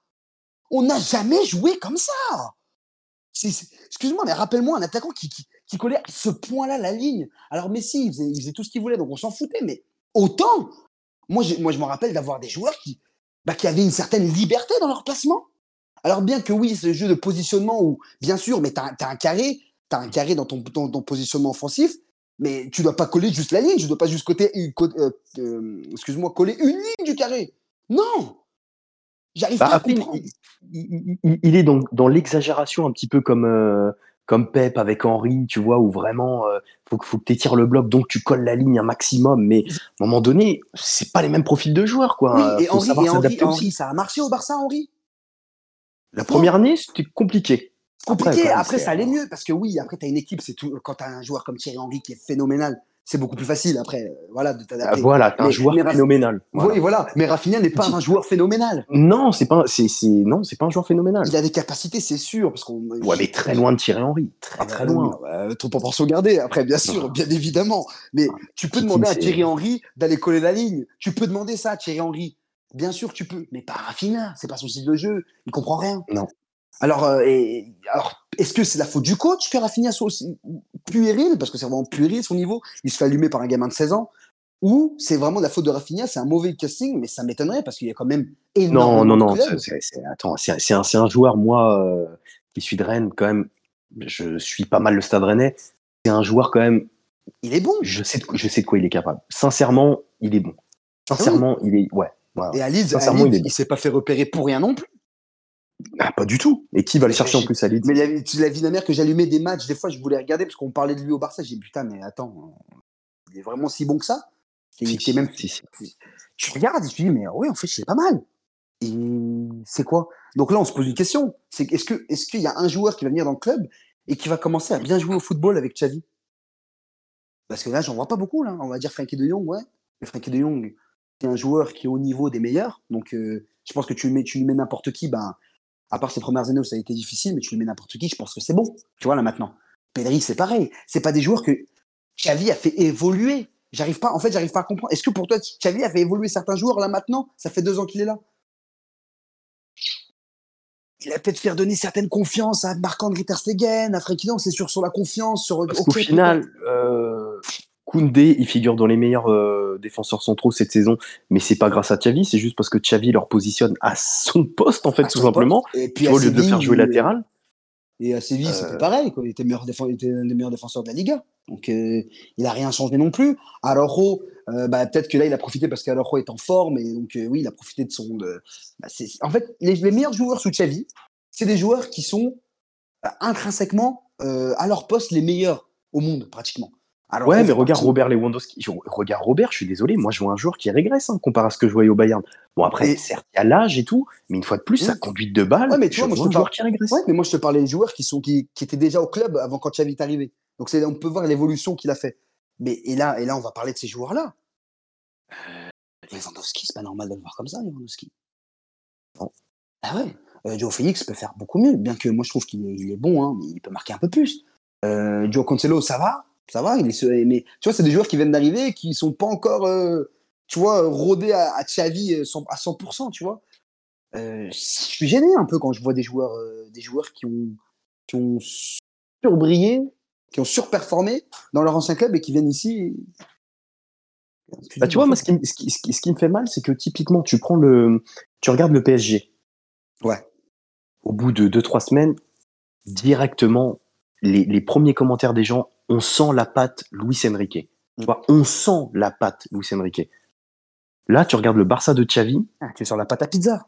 On n'a jamais joué comme ça. Excuse-moi, mais rappelle-moi un attaquant qui, qui, collait à ce point-là la ligne. Alors Messi, il faisait, tout ce qu'il voulait, donc on s'en foutait, mais autant, moi moi, je me rappelle d'avoir des joueurs qui, bah, qui avaient une certaine liberté dans leur placement. Alors bien que oui, ce jeu de positionnement où, bien sûr, mais tu as, un carré, tu as un carré dans ton, ton positionnement offensif, mais tu dois pas coller juste la ligne, tu dois pas juste côté, euh, euh, excuse-moi, coller une ligne du carré. Non, j'arrive bah, pas à comprendre. Il, est donc dans l'exagération un petit peu comme euh, comme Pep avec Henri, tu vois, où vraiment faut, faut que tu étires le bloc, donc tu colles la ligne un maximum. Mais à un moment donné, c'est pas les mêmes profils de joueurs, quoi. et Henri, ça a marché au Barça, Henri. La première année, c'était compliqué compliqué. Après, ça allait mieux parce que oui, après, tu as une équipe, c'est tout. Quand tu as un joueur comme Thierry Henry qui est phénoménal, c'est beaucoup plus facile après, euh, voilà, de t'adapter. Ah, voilà, un joueur phénoménal. Oui, voilà. Mais Rafinha n'est pas un joueur phénoménal. Non, c'est pas, c'est, non, c'est pas un joueur phénoménal. Il a des capacités, c'est sûr, parce qu'on. Ouais, mais très loin de Thierry Henry, très très loin. trop en pour sauvegarder. Après, bien sûr, bien évidemment. Mais tu peux demander à Thierry Henry d'aller coller la ligne. Tu peux demander ça à Thierry Henry. Bien sûr, tu peux, mais pas Rafinha. C'est pas son style de jeu. Il comprend rien. Non. Alors, euh, alors est-ce que c'est la faute du coach que Rafinha soit aussi puéril Parce que c'est vraiment puéril son niveau. Il se fait allumer par un gamin de 16 ans. Ou c'est vraiment la faute de Rafinha, c'est un mauvais casting, mais ça m'étonnerait parce qu'il y a quand même énormément Non, non, non. attends, c'est un, un, joueur, moi, euh, qui suis de Rennes, quand même. Je suis pas mal le stade rennais. C'est un joueur, quand même. Il est bon. Je sais, de, je sais de quoi il est capable. Sincèrement, il est bon. Sincèrement, il est. Ouais. Et à il, s'est pas fait repérer pour rien non plus. Ah, pas du tout. Et qui va le chercher en plus à Leeds? Mais la, vie de mère que j'allumais des matchs, des fois je voulais regarder parce qu'on parlait de lui au Barça. J'ai dit putain, mais attends, il est vraiment si bon que ça? Il était même. Si, si. Je regarde et je dis mais oui, en fait, c'est pas mal. Et c'est quoi? Donc là, on se pose une question. C'est est-ce que est-ce qu'il y a un joueur qui va venir dans le club et qui va commencer à bien jouer au football avec Xavi? Parce que là, j'en vois pas beaucoup là. On va dire Frankie De Jong, ouais. Mais Frankie De Jong, c'est un joueur qui est au niveau des meilleurs. Donc, euh, je pense que tu lui mets, tu lui mets n'importe qui, ben, à part ses premières années où ça a été difficile, mais tu lui mets n'importe qui, je pense que c'est bon. Tu vois, là, maintenant. Pedri, c'est pareil. C'est pas des joueurs que Xavi a fait évoluer. J'arrive pas, en fait, j'arrive pas à comprendre. Est-ce que pour toi, Xavi a fait évoluer certains joueurs là maintenant? Ça fait deux ans qu'il est là. Il a peut-être fait donner certaines confiances à Marc-André Ter Stegen, à Frenkie c'est sûr sur la confiance, sur. Parce qu'au final, euh, Koundé, il figure dans les meilleurs euh, défenseurs centraux cette saison, mais c'est pas grâce à Xavi, c'est juste parce que Xavi leur positionne à son poste en fait, tout simplement, et puis au lieu de faire jouer latéral. Et à Séville, c'était euh. pareil, quoi. Il était, meilleur il était l'un des meilleurs défenseurs de la Liga. Donc, euh, il n'a rien changé non plus. Alors, bah, peut-être que là, il a profité parce qu'Aloro est en forme. Et donc, oui, il a profité de son. Bah, en fait, les, meilleurs joueurs sous Xavi, c'est des joueurs qui sont intrinsèquement à leur poste les meilleurs au monde, pratiquement ouais, mais regarde Robert Lewandowski. regarde Robert, je suis désolé, moi je vois un joueur qui régresse hein, comparé à ce que je voyais au Bayern. Bon, après, certes, il y a l'âge et tout, mais une fois de plus, sa conduite de balle, ouais, mais tu vois, moi, je te parle... qui régresse. Ouais, mais moi je te parlais des joueurs qui, sont, qui, qui étaient déjà au club avant quand Xavi est arrivé. Donc on peut voir l'évolution qu'il a fait. Mais, et, là, et là, on va parler de ces joueurs-là. Euh, Lewandowski, c'est pas normal de le voir comme ça, Lewandowski. Ah ouais. Euh, Joe Félix peut faire beaucoup mieux, bien que moi je trouve qu'il est, est, bon, hein, mais il peut marquer un peu plus. Euh, Joe Cancelo, ça va, ça va, il est, mais tu vois, c'est des joueurs qui viennent d'arriver et qui sont pas encore, euh, tu vois, rodés à, à Xavi euh, à 100%, tu vois. Euh, je suis gêné un peu quand je vois des joueurs, des joueurs qui ont, qui ont surbrillé, qui ont surperformé dans leur ancien club et qui viennent ici. Bah, tu vois, moi, ce qui, ce, qui, ce qui, me fait mal, c'est que typiquement, tu prends le, tu regardes le PSG. Ouais. Au bout de 2-3 semaines, directement, les, les premiers commentaires des gens on sent la patte Luis Enrique. On sent la patte Luis Enrique. Là, tu regardes le Barça de Xavi. Ah, tu sens la pâte à pizza.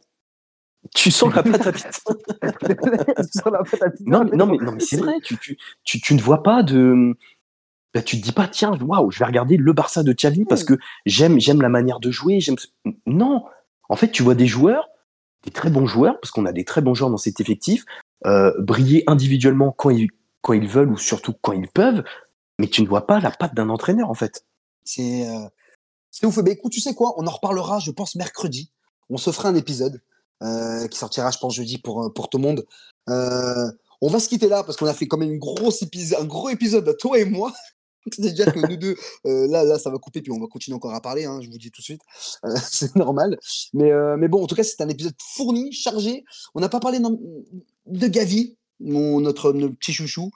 Tu sens la pâte à pizza. tu sens la pâte à pizza. Non, non, mais, non, mais c'est vrai. Tu, tu, tu, tu, ne vois pas de. Bah, tu te dis pas, tiens, waouh, je vais regarder le Barça de Xavi parce que j'aime, j'aime la manière de jouer. J'aime. Non. En fait, tu vois des joueurs, des très bons joueurs, parce qu'on a des très bons joueurs dans cet effectif, euh, briller individuellement quand ils, quand ils veulent ou surtout quand ils peuvent, mais tu ne vois pas la patte d'un entraîneur en fait. C'est euh, ouf. Mais écoute, tu sais quoi? On en reparlera, je pense, mercredi. On se fera un épisode euh, qui sortira, je pense, jeudi pour, euh, pour tout le monde. on va se quitter là parce qu'on a fait quand même une grosse un gros épisode, toi et moi. C'est-à-dire que nous deux, là, là, ça va couper, puis on va continuer encore à parler, hein, je vous dis tout de suite. c'est normal. Mais, mais bon, en tout cas, c'est un épisode fourni, chargé. On n'a pas parlé de Gavi, mon, notre, petit chouchou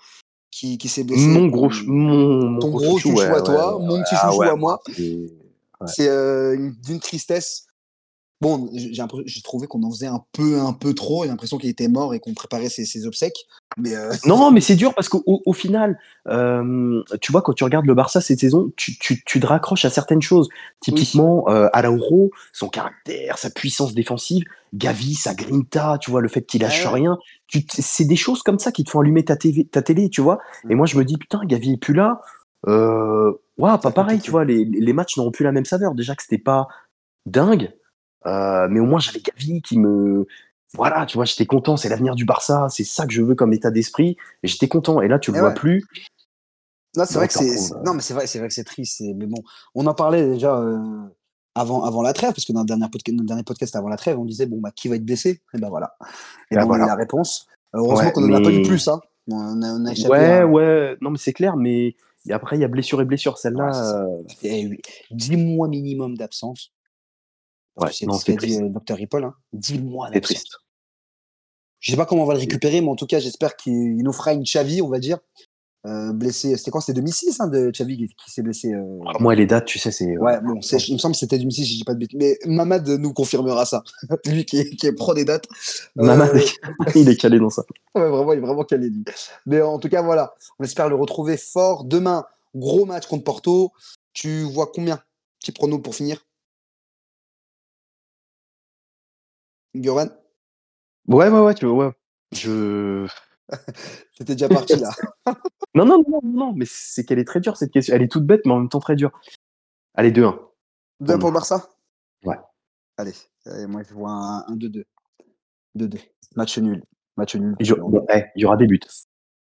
qui, qui s'est blessé. Mon gros, mon, ton gros chouchou, à toi, mon petit ah chouchou à moi. C'est euh, d'une tristesse. Bon, j'ai trouvé qu'on en faisait un peu, un peu trop. J'ai l'impression qu'il était mort et qu'on préparait ses, obsèques. Mais euh, Non, mais c'est dur parce qu'au au final, euh, tu vois, quand tu regardes le Barça cette saison, tu, tu, tu te raccroches à certaines choses. Typiquement, à Araujo, son caractère, sa puissance défensive, Gavi, sa grinta, tu vois, le fait qu'il lâche rien. C'est des choses comme ça qui te font allumer ta, ta télé, tu vois. Et moi, je me dis, putain, Gavi est plus là. Euh, pas pareil, tu vois, les, les matchs n'auront plus la même saveur. Déjà que c'était pas dingue. Euh, mais au moins, j'avais Gavi qui me. Voilà, tu vois, j'étais content, c'est l'avenir du Barça, c'est ça que je veux comme état d'esprit. Et j'étais content. Et là, tu le vois plus. Non, c'est vrai que c'est. Non, mais c'est vrai, c'est vrai que c'est triste. Mais bon, on en parlait déjà euh, avant, avant la trêve, parce que dans le dernier, podcast, dernier podcast avant la trêve, on disait bon bah qui va être blessé? Et ben voilà. Et ben, on a la réponse. Euh, heureusement qu'on n'en a pas eu plus, hein. On a, on a échappé ouais, ouais. Non, mais c'est clair. Mais après, il y a blessure et blessure. Celle-là. 10 mois minimum d'absence. Ouais, c'est ce qu'a dit Dr. Ripoll. Hein. 10 mois C'est triste. Je sais pas comment on va le récupérer, mais en tout cas, j'espère qu'il nous fera une Chavi, on va dire. Euh, blessé, c'était quoi C'était 2006 hein, de Chavi qui, s'est blessé. Euh... Moi, les dates, tu sais, c'est. Ouais, bon, il me semble que c'était 2006, je dis pas de bêtises. Mais Mamad nous confirmera ça. lui qui est, qui est, pro des dates. Mamad, euh, il est calé dans ça. ouais, vraiment, il est vraiment calé, lui. Mais en tout cas, voilà. On espère le retrouver fort. Demain, gros match contre Porto. Tu vois combien Petit prono pour finir? Goran Ouais, ouais, ouais, tu vois, ouais. Je. C'était déjà parti là. non, non, non, non, mais c'est qu'elle est très dure cette question. Elle est toute bête, mais en même temps très dure. Allez, 2-1. 2-1 pour Barça? Ouais. Allez, moi je vois un 2-2. 2-2. Match nul. Match nul. Il y, eh, il y aura des buts.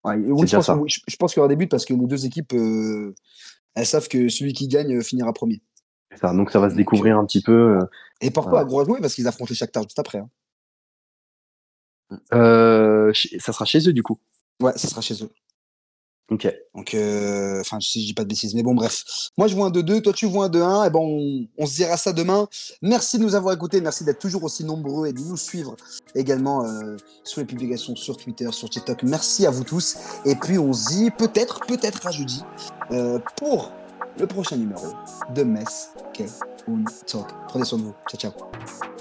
Ouais, oui, je, pense que, je, pense qu'il y aura des buts parce que les deux équipes, euh, elles savent que celui qui gagne euh, finira premier. Ça, donc ça va se découvrir un petit peu. Euh, et pourquoi à gros jouer Parce qu'ils affrontent les Shakhtar juste après. Hein. Euh, ça sera chez eux du coup? Ouais, ça sera chez eux. Ok. Donc, euh, enfin, si je dis pas de bêtises, mais bon, bref. Moi, je vois un 2-2, toi, tu vois un 2-1. Et bon, on, se dira ça demain. Merci de nous avoir écoutés. Merci d'être toujours aussi nombreux et de nous suivre également euh, sur les publications sur Twitter, sur TikTok. Merci à vous tous. Et puis, on se dit peut-être, peut-être à jeudi pour le prochain numéro de Mess K Talk. Prenez soin de vous. Ciao, ciao.